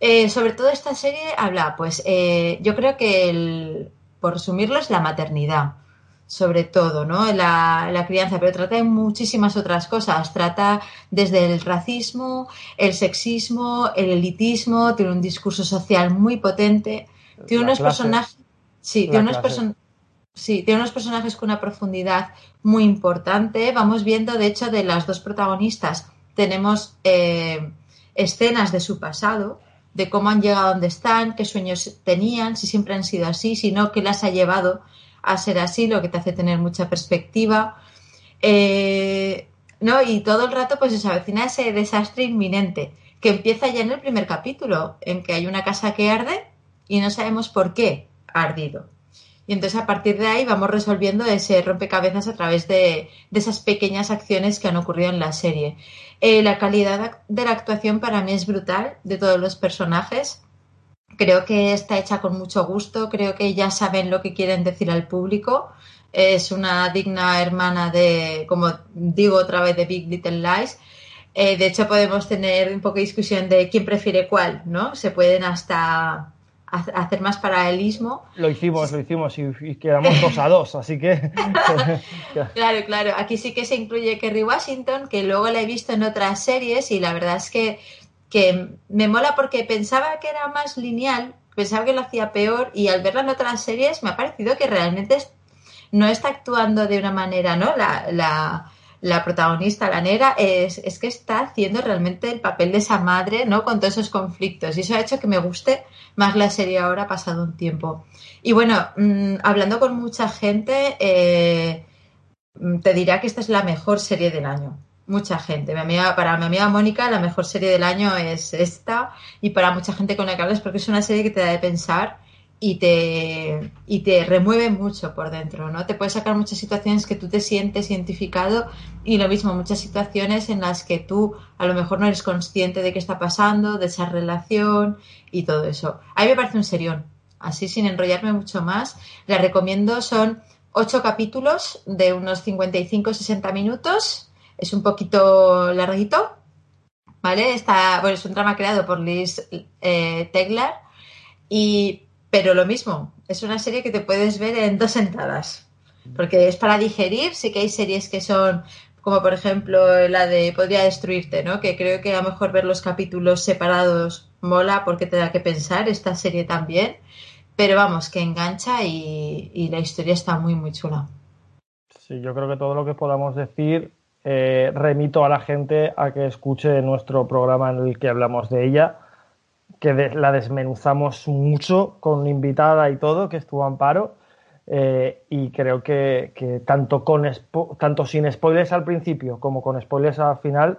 Eh, sobre todo esta serie habla, pues eh, yo creo que, el, por resumirlo, es la maternidad. Sobre todo, ¿no? La, la, crianza, pero trata de muchísimas otras cosas. Trata desde el racismo, el sexismo, el elitismo, tiene un discurso social muy potente, tiene unos personajes, sí, tiene unos personajes. Sí, tiene unos personajes con una profundidad muy importante. Vamos viendo, de hecho, de las dos protagonistas, tenemos eh, escenas de su pasado, de cómo han llegado a donde están, qué sueños tenían, si siempre han sido así, si no, qué las ha llevado a ser así, lo que te hace tener mucha perspectiva. Eh, ¿no? Y todo el rato pues se avecina ese desastre inminente, que empieza ya en el primer capítulo, en que hay una casa que arde y no sabemos por qué ha ardido. Y entonces a partir de ahí vamos resolviendo ese rompecabezas a través de, esas pequeñas acciones que han ocurrido en la serie. Eh, la calidad de la actuación para mí es brutal, de todos los personajes. Creo que está hecha con mucho gusto, creo que ya saben lo que quieren decir al público. Es una digna hermana de, como digo otra vez, de Big Little Lies. Eh, de hecho, podemos tener un poco de discusión de quién prefiere cuál, ¿no? Se pueden hasta hacer más paralelismo. Lo hicimos, lo hicimos y, quedamos dos a dos, así que... (laughs) claro, claro. Aquí sí que se incluye Kerry Washington, que luego la he visto en otras series y la verdad es que que me mola porque pensaba que era más lineal, pensaba que lo hacía peor y al verla en otras series me ha parecido que realmente no está actuando de una manera, ¿no? La, la, protagonista, la negra, es, es, que está haciendo realmente el papel de esa madre, ¿no? Con todos esos conflictos y eso ha hecho que me guste más la serie ahora pasado un tiempo. Y bueno, mm, hablando con mucha gente, eh, te dirá que esta es la mejor serie del año mucha gente. para mi amiga Mónica, la mejor serie del año es esta, y para mucha gente con la que porque es una serie que te da de pensar y te, y te remueve mucho por dentro, ¿no? Te puede sacar muchas situaciones que tú te sientes identificado y lo mismo, muchas situaciones en las que tú a lo mejor no eres consciente de qué está pasando, de esa relación y todo eso. A mí me parece un serión, así sin enrollarme mucho más. La recomiendo, son ocho capítulos de unos 55-60 minutos es un poquito larguito, ¿vale? Está, bueno, es un drama creado por Liz eh, y, pero lo mismo, es una serie que te puedes ver en dos sentadas, porque es para digerir, sí que hay series que son como por ejemplo la de Podría destruirte, ¿no? Que creo que a lo mejor ver los capítulos separados mola porque te da que pensar, esta serie también, pero vamos, que engancha y, y la historia está muy, muy chula. Sí, yo creo que todo lo que podamos decir eh, remito a la gente a que escuche nuestro programa en el que hablamos de ella, que la desmenuzamos mucho con invitada y todo, que estuvo Amparo. Eh, y creo que, tanto, con tanto sin spoilers al principio como con spoilers al final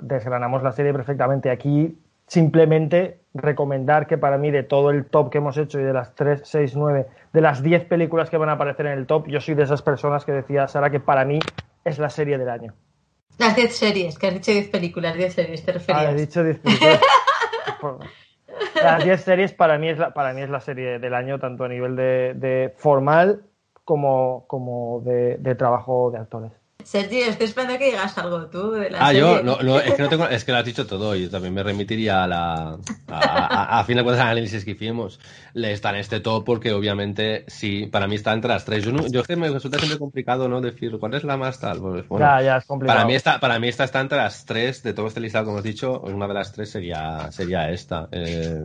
desgranamos la serie perfectamente. Aquí simplemente recomendar que para mí de todo el top que hemos hecho y de las 3, 6, 9, de las 10 películas que van a aparecer en el top, yo soy de esas personas que decía Sara que para mí es la serie del año. Las 10 series, que has dicho 10 películas, 10 series, te referías. Ah, he dicho 10 películas. (laughs) Las 10 series para mí, es la, para mí es la serie del año, tanto a nivel de, formal como, como de trabajo de actores. Sergio, estoy esperando que digas algo tú de la Ah, yo, no, es, que no tengo, es que lo has dicho todo. Yo también me remitiría a la. A, fin de cuentas, al análisis que hicimos. Le está en este top porque, obviamente, sí, para mí está entre las tres. Yo, yo es que me resulta siempre complicado, ¿no? Decir cuál es la más tal. Pues, bueno, ya, ya, es complicado. Para mí, está, para mí esta está entre las tres de todo este listado, como has dicho. Una de las tres sería, sería esta. Eh,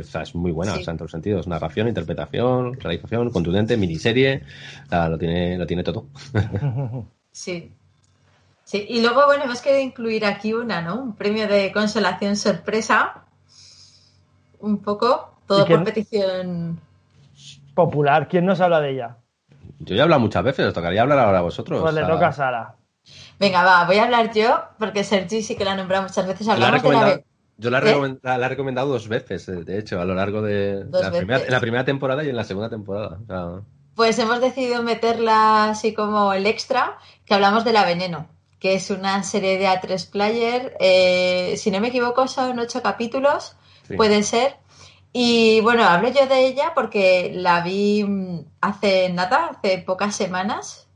es muy buena, o sea, en todos los sentidos. Narración, interpretación, realización, contundente, miniserie. lo, tiene, lo tiene todo. (laughs) Sí. Sí, y luego, bueno, hemos querido incluir aquí una, ¿no? Un premio de consolación sorpresa. Un poco, todo por petición. Popular, ¿quién nos habla de ella? Yo ya he hablado muchas veces, os tocaría hablar ahora a vosotros. Pues le toca a Sara. Venga, va, voy a hablar yo, porque Sergi sí que la ha nombrado muchas veces. Hablamos de la... Yo la, ¿Eh? la, he recomendado dos veces, de hecho, a lo largo de la primera, en la primera temporada y en la segunda temporada. Pues hemos decidido meterla así como el extra, que hablamos de La Veneno, que es una serie de A3 Player. Eh, si no me equivoco, son ocho capítulos, puede ser. Y bueno, hablo yo de ella porque la vi mm, hace nada, hace pocas semanas.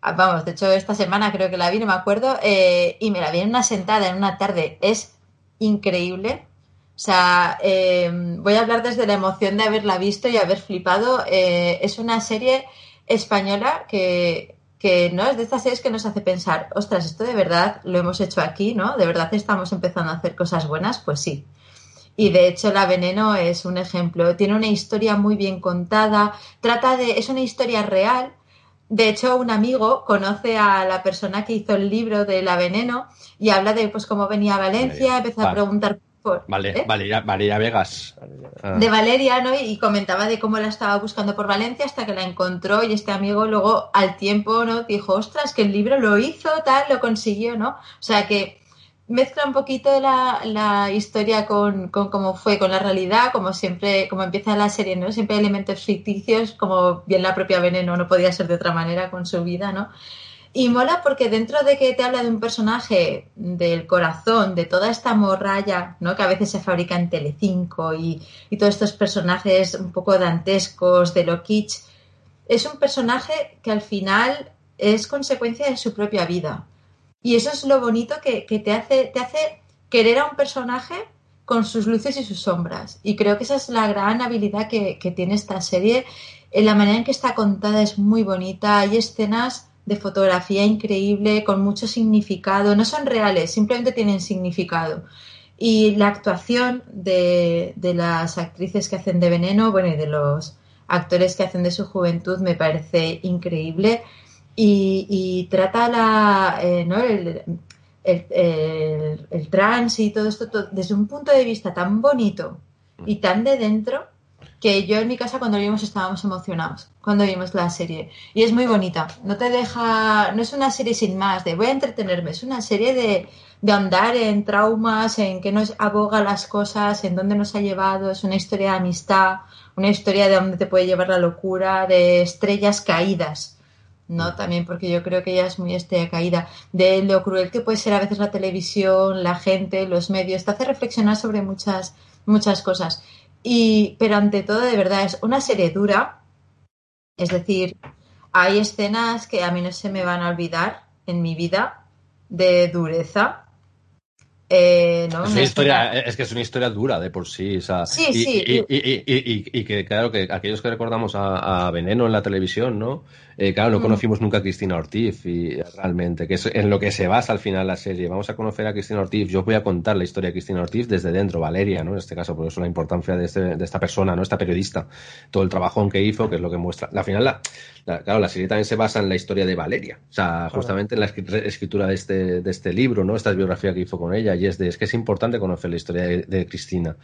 Ah, vamos, de hecho, esta semana creo que la vi, no me acuerdo. Eh, y me la vi en una sentada, en una tarde. Es increíble. O sea, em, voy a hablar desde la emoción de haberla visto y haber flipado. Eh, es una serie española que, que no es de estas series que nos hace pensar, ostras, esto de verdad lo hemos hecho aquí, ¿no? De verdad estamos empezando a hacer cosas buenas, pues sí. Y de hecho La Veneno es un ejemplo. Tiene una historia muy bien contada, trata de, es una historia real. De hecho, un amigo conoce a la persona que hizo el libro de La Veneno y habla de pues cómo venía a Valencia, empezó a preguntar por, Vale, ¿eh? Valeria, Valeria Vegas. Ah. de Valeria, ¿no? Y comentaba de cómo la estaba buscando por Valencia hasta que la encontró y este amigo luego al tiempo, ¿no? Dijo, ostras, que el libro lo hizo, tal, lo consiguió, ¿no? O sea que mezcla un poquito la, la historia con, con cómo fue, con la realidad, como siempre, como empieza la serie, ¿no? Siempre hay elementos ficticios, como bien la propia Veneno, no podía ser de otra manera con su vida, ¿no? Y mola porque dentro de que te habla de un personaje del corazón, de toda esta morralla, ¿no? Que a veces se fabrica en Telecinco y, y todos estos personajes un poco dantescos, de lo kitsch, es un personaje que al final es consecuencia de su propia vida. Y eso es lo bonito que, que te, hace, te hace querer a un personaje con sus luces y sus sombras. Y creo que esa es la gran habilidad que, que tiene esta serie. En la manera en que está contada es muy bonita. Hay escenas de fotografía increíble, con mucho significado. No son reales, simplemente tienen significado. Y la actuación de, de las actrices que hacen de veneno, bueno, y de los actores que hacen de su juventud me parece increíble. Y, trata la, eh, ¿no? el, el, el, trans y todo esto desde un punto de vista tan bonito y tan de dentro que yo en mi casa cuando lo vimos estábamos emocionados cuando vimos la serie y es muy bonita no te deja no es una serie sin más de voy a entretenerme es una serie de, de andar en traumas en que nos aboga las cosas en dónde nos ha llevado es una historia de amistad una historia de dónde te puede llevar la locura de estrellas caídas ¿no? También porque yo creo que ella es muy estrella caída, de lo cruel que puede ser a veces la televisión, la gente, los medios, te hace reflexionar sobre muchas, muchas cosas. Y, pero ante todo, de verdad, es una serie dura. Es decir, hay escenas que a mí no se me van a olvidar en mi vida de dureza. Eh, ¿no? es, una historia, es, que es una historia dura de por sí. O sea, sí, y, sí. Y, y, y, que, claro, que aquellos que recordamos a, a Veneno en la televisión, ¿no? Eh, claro, no conocimos mm. nunca a Cristina Ortiz y realmente, que es en lo que se basa al final la serie. Vamos a conocer a Cristina Ortiz. Yo os voy a contar la historia de Cristina Ortiz desde dentro, Valeria, ¿no? En este caso, por eso la importancia de, este, de esta persona, ¿no? Esta periodista. Todo el trabajón que hizo, que es lo que muestra. Al final, la, la, claro, la serie también se basa en la historia de Valeria. O sea, justamente en la escritura de este, de este libro, ¿no? Esta biografía que hizo con ella. Y es de, es que es importante conocer la historia de, de Cristina.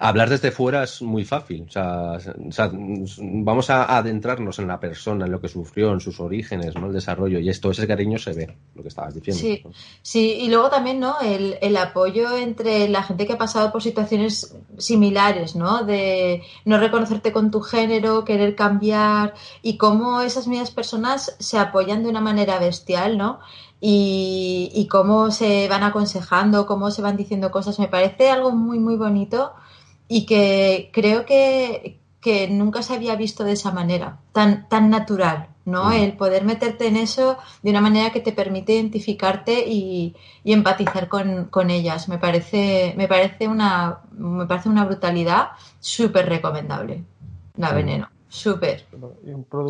Hablar desde fuera es muy fácil. O sea, o sea, vamos a adentrarnos en la persona, en lo que sufrió, en sus orígenes ¿no? El desarrollo y esto, ese cariño se ve, lo que estabas diciendo. Sí, ¿no? sí. y luego también, ¿no? El, el, apoyo entre la gente que ha pasado por situaciones similares, ¿no? De no reconocerte con tu género, querer cambiar y cómo esas mismas personas se apoyan de una manera bestial, ¿no? Y, y cómo se van aconsejando, cómo se van diciendo cosas, me parece algo muy, muy bonito y que creo que, que nunca se había visto de esa manera, tan, tan natural, ¿no? Mm. El poder meterte en eso de una manera que te permite identificarte y, y empatizar con, con, ellas. Me parece, me parece una, me parece una brutalidad súper recomendable. La veneno. Súper.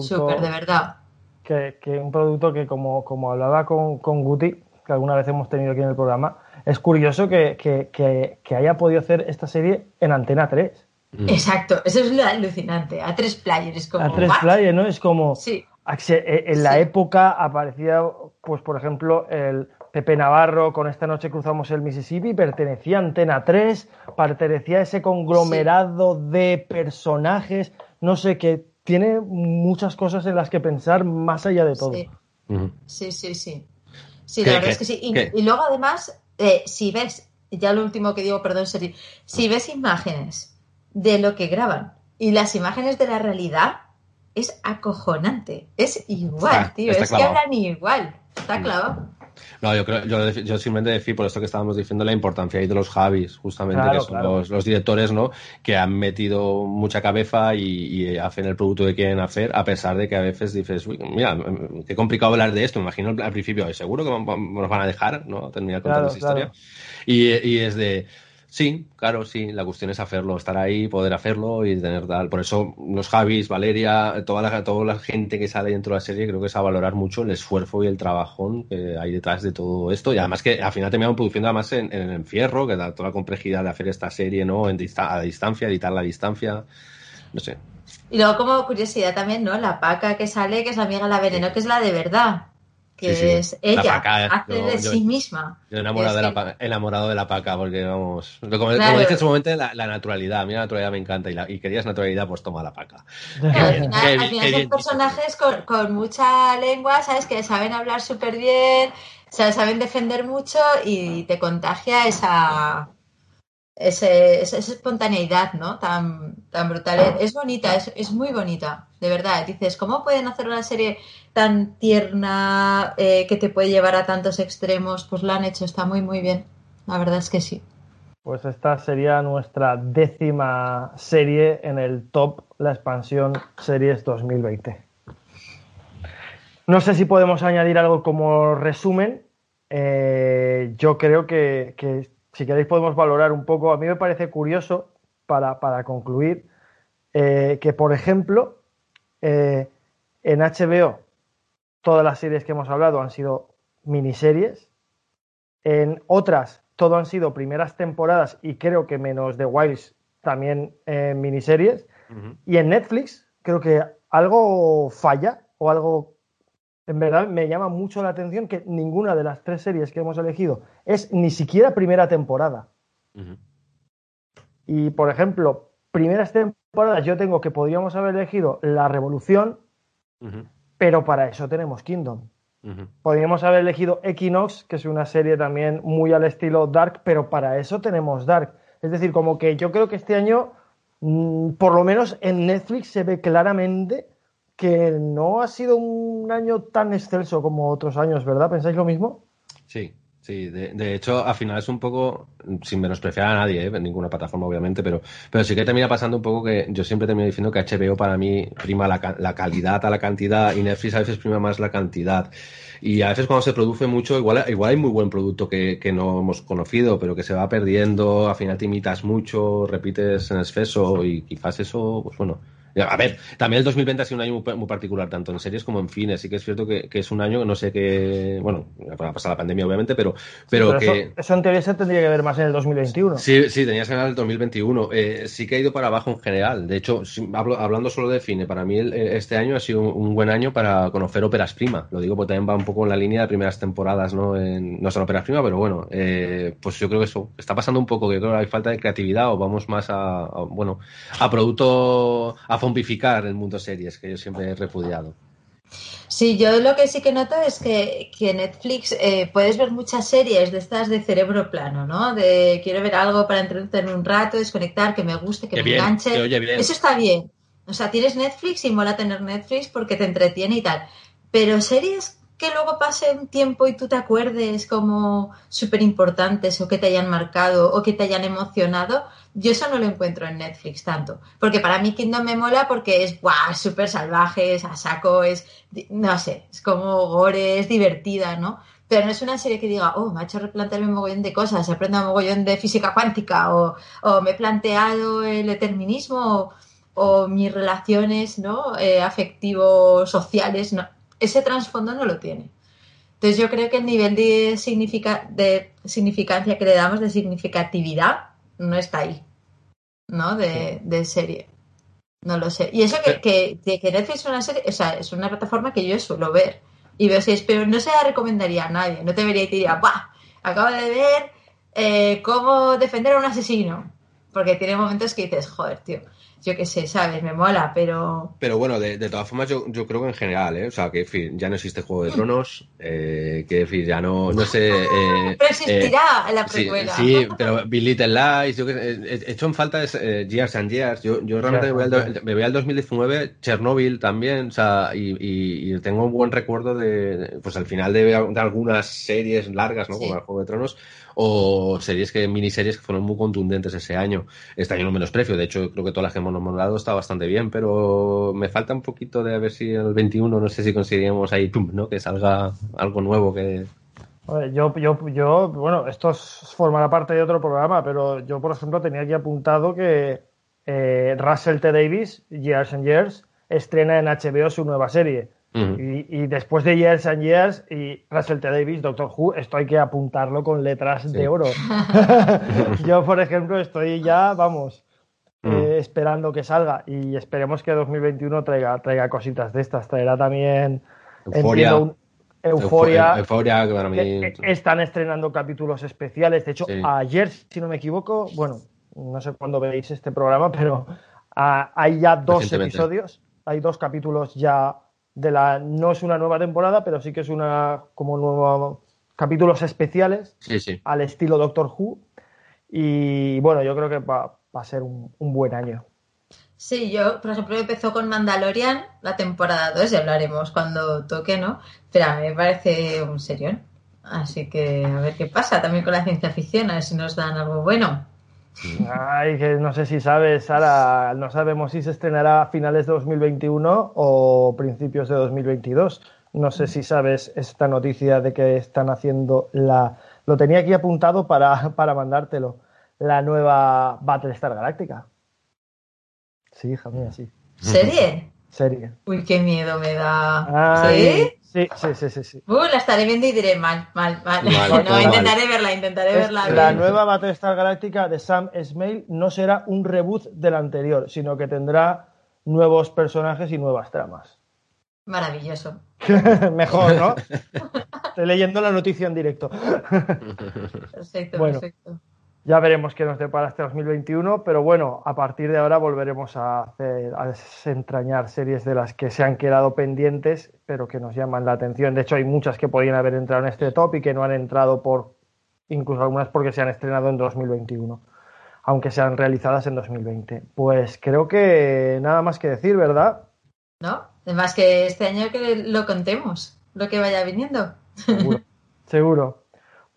Súper, de verdad. Que, que, un producto que como, como hablaba con, con Guti, que alguna vez hemos tenido aquí en el programa, es curioso que, que, que, que haya podido hacer esta serie en Antena 3. Mm. Exacto, eso es lo alucinante. A tres players, como. A tres players, ¿no? Es como. Sí. En la sí. época aparecía, pues por ejemplo, el Pepe Navarro con Esta Noche Cruzamos el Mississippi, pertenecía a Antena 3, pertenecía a ese conglomerado sí. de personajes, no sé, que tiene muchas cosas en las que pensar más allá de todo. Sí, uh -huh. sí, sí. Sí, sí la verdad ¿qué? es que sí. Y, y luego además, eh, si ves, ya lo último que digo, perdón, Seri, si ves imágenes de lo que graban y las imágenes de la realidad es acojonante. Es igual, ah, tío. Es clavado. que hablan igual. Está clavado. No, yo creo, yo, yo, simplemente decir por esto que estábamos diciendo la importancia ahí de los Javis, justamente, claro, que son claro. los, los, directores, ¿no? Que han metido mucha cabeza y, y, hacen el producto que quieren hacer, a pesar de que a veces dices, uy, mira, qué complicado hablar de esto. Me imagino al principio, seguro que nos van a dejar, ¿no? Terminar contando claro, esa historia. Y, y es de, Sí, claro, sí. La cuestión es hacerlo, estar ahí, poder hacerlo y tener tal. Por eso los Javis, Valeria, toda la, toda la gente que sale dentro de la serie, creo que es a valorar mucho el esfuerzo y el trabajón que hay detrás de todo esto. Y además que al final terminaron produciendo además en, en el encierro, que da toda la complejidad de hacer esta serie, ¿no? En a distancia, editarla a distancia. No sé. Y luego como curiosidad también, ¿no? La paca que sale, que es la amiga de la veneno, que es la de verdad que es ella, hace de sí misma. Yo enamorado, de la, enamorado de la paca, porque vamos, como, dije en su momento, la, naturalidad, a mí la naturalidad me encanta y, la, y querías naturalidad, pues toma la paca. (laughs) al final, son personajes con, con, mucha lengua, ¿sabes? Que saben hablar súper bien, saben defender mucho y te contagia esa, ese, esa, espontaneidad, ¿no? Tan, tan brutal. Es bonita, es, es, muy bonita, de verdad. Dices, ¿cómo pueden hacer una serie tan tierna eh, que te puede llevar a tantos extremos? Pues lo han hecho, está muy, muy bien. La verdad es que sí. Pues esta sería nuestra décima serie en el top, la expansión Series 2020. No sé si podemos añadir algo como resumen. Eh, yo creo que, si queréis podemos valorar un poco. A mí me parece curioso, para, concluir, eh, que por ejemplo, en HBO todas las series que hemos hablado han sido miniseries. En otras, todo han sido primeras temporadas y creo que menos The Wilds también eh, miniseries. Y en Netflix creo que algo falla o algo en verdad me llama mucho la atención que ninguna de las tres series que hemos elegido es ni siquiera primera temporada. Y, por ejemplo, primeras temporadas yo tengo que podríamos haber elegido La Revolución, pero para eso tenemos Kingdom. Podríamos haber elegido Equinox, que es una serie también muy al estilo Dark, pero para eso tenemos Dark. Es decir, como que yo creo que este año, mm, por lo menos en Netflix, se ve claramente que no ha sido un año tan excelso como otros años, ¿verdad? ¿Pensáis lo mismo? Sí, sí. De, hecho, al final es un poco, sin menospreciar a nadie, ¿eh? en ninguna plataforma obviamente, pero, pero sí que termina pasando un poco que yo siempre termino diciendo que HBO para mí prima la, calidad a la cantidad y Netflix a veces prima más la cantidad. Y a veces cuando se produce mucho, igual, igual hay muy buen producto que, que no hemos conocido, pero que se va perdiendo, al final te imitas mucho, repites en exceso y quizás eso, pues bueno, a ver, también el 2020 ha sido un año muy, particular, tanto en series como en fines. Sí que es cierto que, es un año que no sé qué. Bueno, ha pasado la pandemia, obviamente, pero, pero, que. Eso, en teoría se tendría que ver más en el 2021. Sí, sí, tenía que ser en el 2021. Eh, sí que ha ido para abajo en general. De hecho, hablando solo de cine, para mí este año ha sido un, buen año para conocer óperas prima. Lo digo porque también va un poco en la línea de primeras temporadas, ¿no? En, no son óperas prima, pero bueno, eh, pues yo creo que eso está pasando un poco, que creo que hay falta de creatividad o vamos más a, a bueno, a producto. a zombificar el mundo series, que yo siempre he repudiado. Sí, yo lo que sí que noto es que, que Netflix eh, puedes ver muchas series de estas de cerebro plano, ¿no? De quiero ver algo para entretener un rato, desconectar, que me guste, que me enganche. Eso está bien. O sea, tienes Netflix y mola tener Netflix porque te entretiene y tal. Pero series que luego pase un tiempo y tú te acuerdes como súper importantes o que te hayan marcado o que te hayan emocionado, yo eso no lo encuentro en Netflix tanto. Porque para mí Kingdom me mola porque es guau, súper salvaje, es a saco, es, no sé, es como gore, es divertida, ¿no? Pero no es una serie que diga, oh, me ha hecho replantearme un mogollón de cosas, he aprendido un mogollón de física cuántica o, me he planteado el determinismo o, mis relaciones, ¿no? Eh, afectivos, sociales, no ese trasfondo no lo tiene. Entonces yo creo que el nivel de, de significancia que le damos, de significatividad, no está ahí, ¿no? De, serie. No lo sé. Y eso que, que, que, Netflix es una serie, o sea, es una plataforma que yo suelo ver y veo series, pero no se la recomendaría a nadie. No te vería y te diría, ¡buah! Acabo de ver eh, cómo defender a un asesino. Porque tiene momentos que dices, joder, tío yo qué sé, ¿sabes? Me mola, pero... Pero bueno, de, de todas formas yo, yo, creo que en general, ¿eh? O sea, que en fin, ya no existe Juego de Tronos, eh, que en fin, ya no, no sé... (laughs) Eh, pero existirá en la precuela. Sí, pero Big Little Lies, yo que he hecho en falta es Years and Years, yo, yo realmente me voy, al, me voy, al, 2019, Chernobyl también, o sea, y, y, tengo un buen recuerdo de, pues al final de, de algunas series largas, ¿no? Como el Juego de Tronos, o series que, miniseries que fueron muy contundentes ese año. Este año no menosprecio, de hecho creo que todas las que hemos nombrado está bastante bien, pero me falta un poquito de a ver si el 21 no sé si conseguiríamos ahí, ¿no? Que salga algo nuevo que, Yo, yo, yo, bueno, esto formará parte de otro programa, pero yo, por ejemplo, tenía aquí apuntado que eh, Russell T. Davis, Years and Years, estrena en HBO su nueva serie. Y, después de Years and Years y Russell T. Davis, Doctor Who, esto hay que apuntarlo con letras de oro. (laughs) (laughs) yo, por ejemplo, estoy ya, vamos, eh, esperando que salga y esperemos que 2021 traiga, traiga cositas de estas. Traerá también... Euforia. Euforia. Euforia, para mí. Están estrenando capítulos especiales. De hecho, ayer, si no me equivoco, bueno, no sé cuándo veis este programa, pero ah, hay ya dos episodios. Hay dos capítulos ya de la. No es una nueva temporada, pero sí que es una como nuevo capítulos especiales al estilo Doctor Who. Y bueno, yo creo que va, a ser un buen año. Sí, yo, por ejemplo, empezó con Mandalorian la temporada 2, ya hablaremos cuando toque, ¿no? Pero a mí me parece un serión. Así que a ver qué pasa también con la ciencia ficción, a ver si nos dan algo bueno. Ay, que no sé si sabes, Sara, no sabemos si se estrenará a finales de 2021 o principios de 2022. No sé si sabes esta noticia de que están haciendo la... Lo tenía aquí apuntado para, para mandártelo. La nueva Battlestar Galáctica. Sí, hija mía, sí. ¿Serie? Serie. Uy, qué miedo me da. ¿Sí? Sí, sí, sí, sí. Uh, la estaré viendo y diré mal, mal, mal. (laughs) no, intentaré verla, intentaré verla. La nueva Battlestar Galáctica de Sam Esmail no será un reboot del anterior, sino que tendrá nuevos personajes y nuevas tramas. Maravilloso. (laughs) Mejor, ¿no? Estoy leyendo la noticia en directo. (laughs) perfecto, perfecto. Ya veremos qué nos depara este 2021, pero bueno, a partir de ahora volveremos a, hacer, a desentrañar series de las que se han quedado pendientes, pero que nos llaman la atención. De hecho, hay muchas que podrían haber entrado en este top y que no han entrado por, incluso algunas porque se han estrenado en 2021, aunque sean realizadas en 2020. Pues creo que nada más que decir, ¿verdad? No, además que este año que lo contemos, lo que vaya viniendo. Seguro. seguro.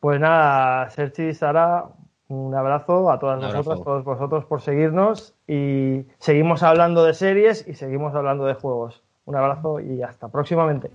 Pues nada, Sergi y Sara, un abrazo a todas nosotras, todos vosotros por seguirnos y seguimos hablando de series y seguimos hablando de juegos. Un abrazo y hasta próximamente.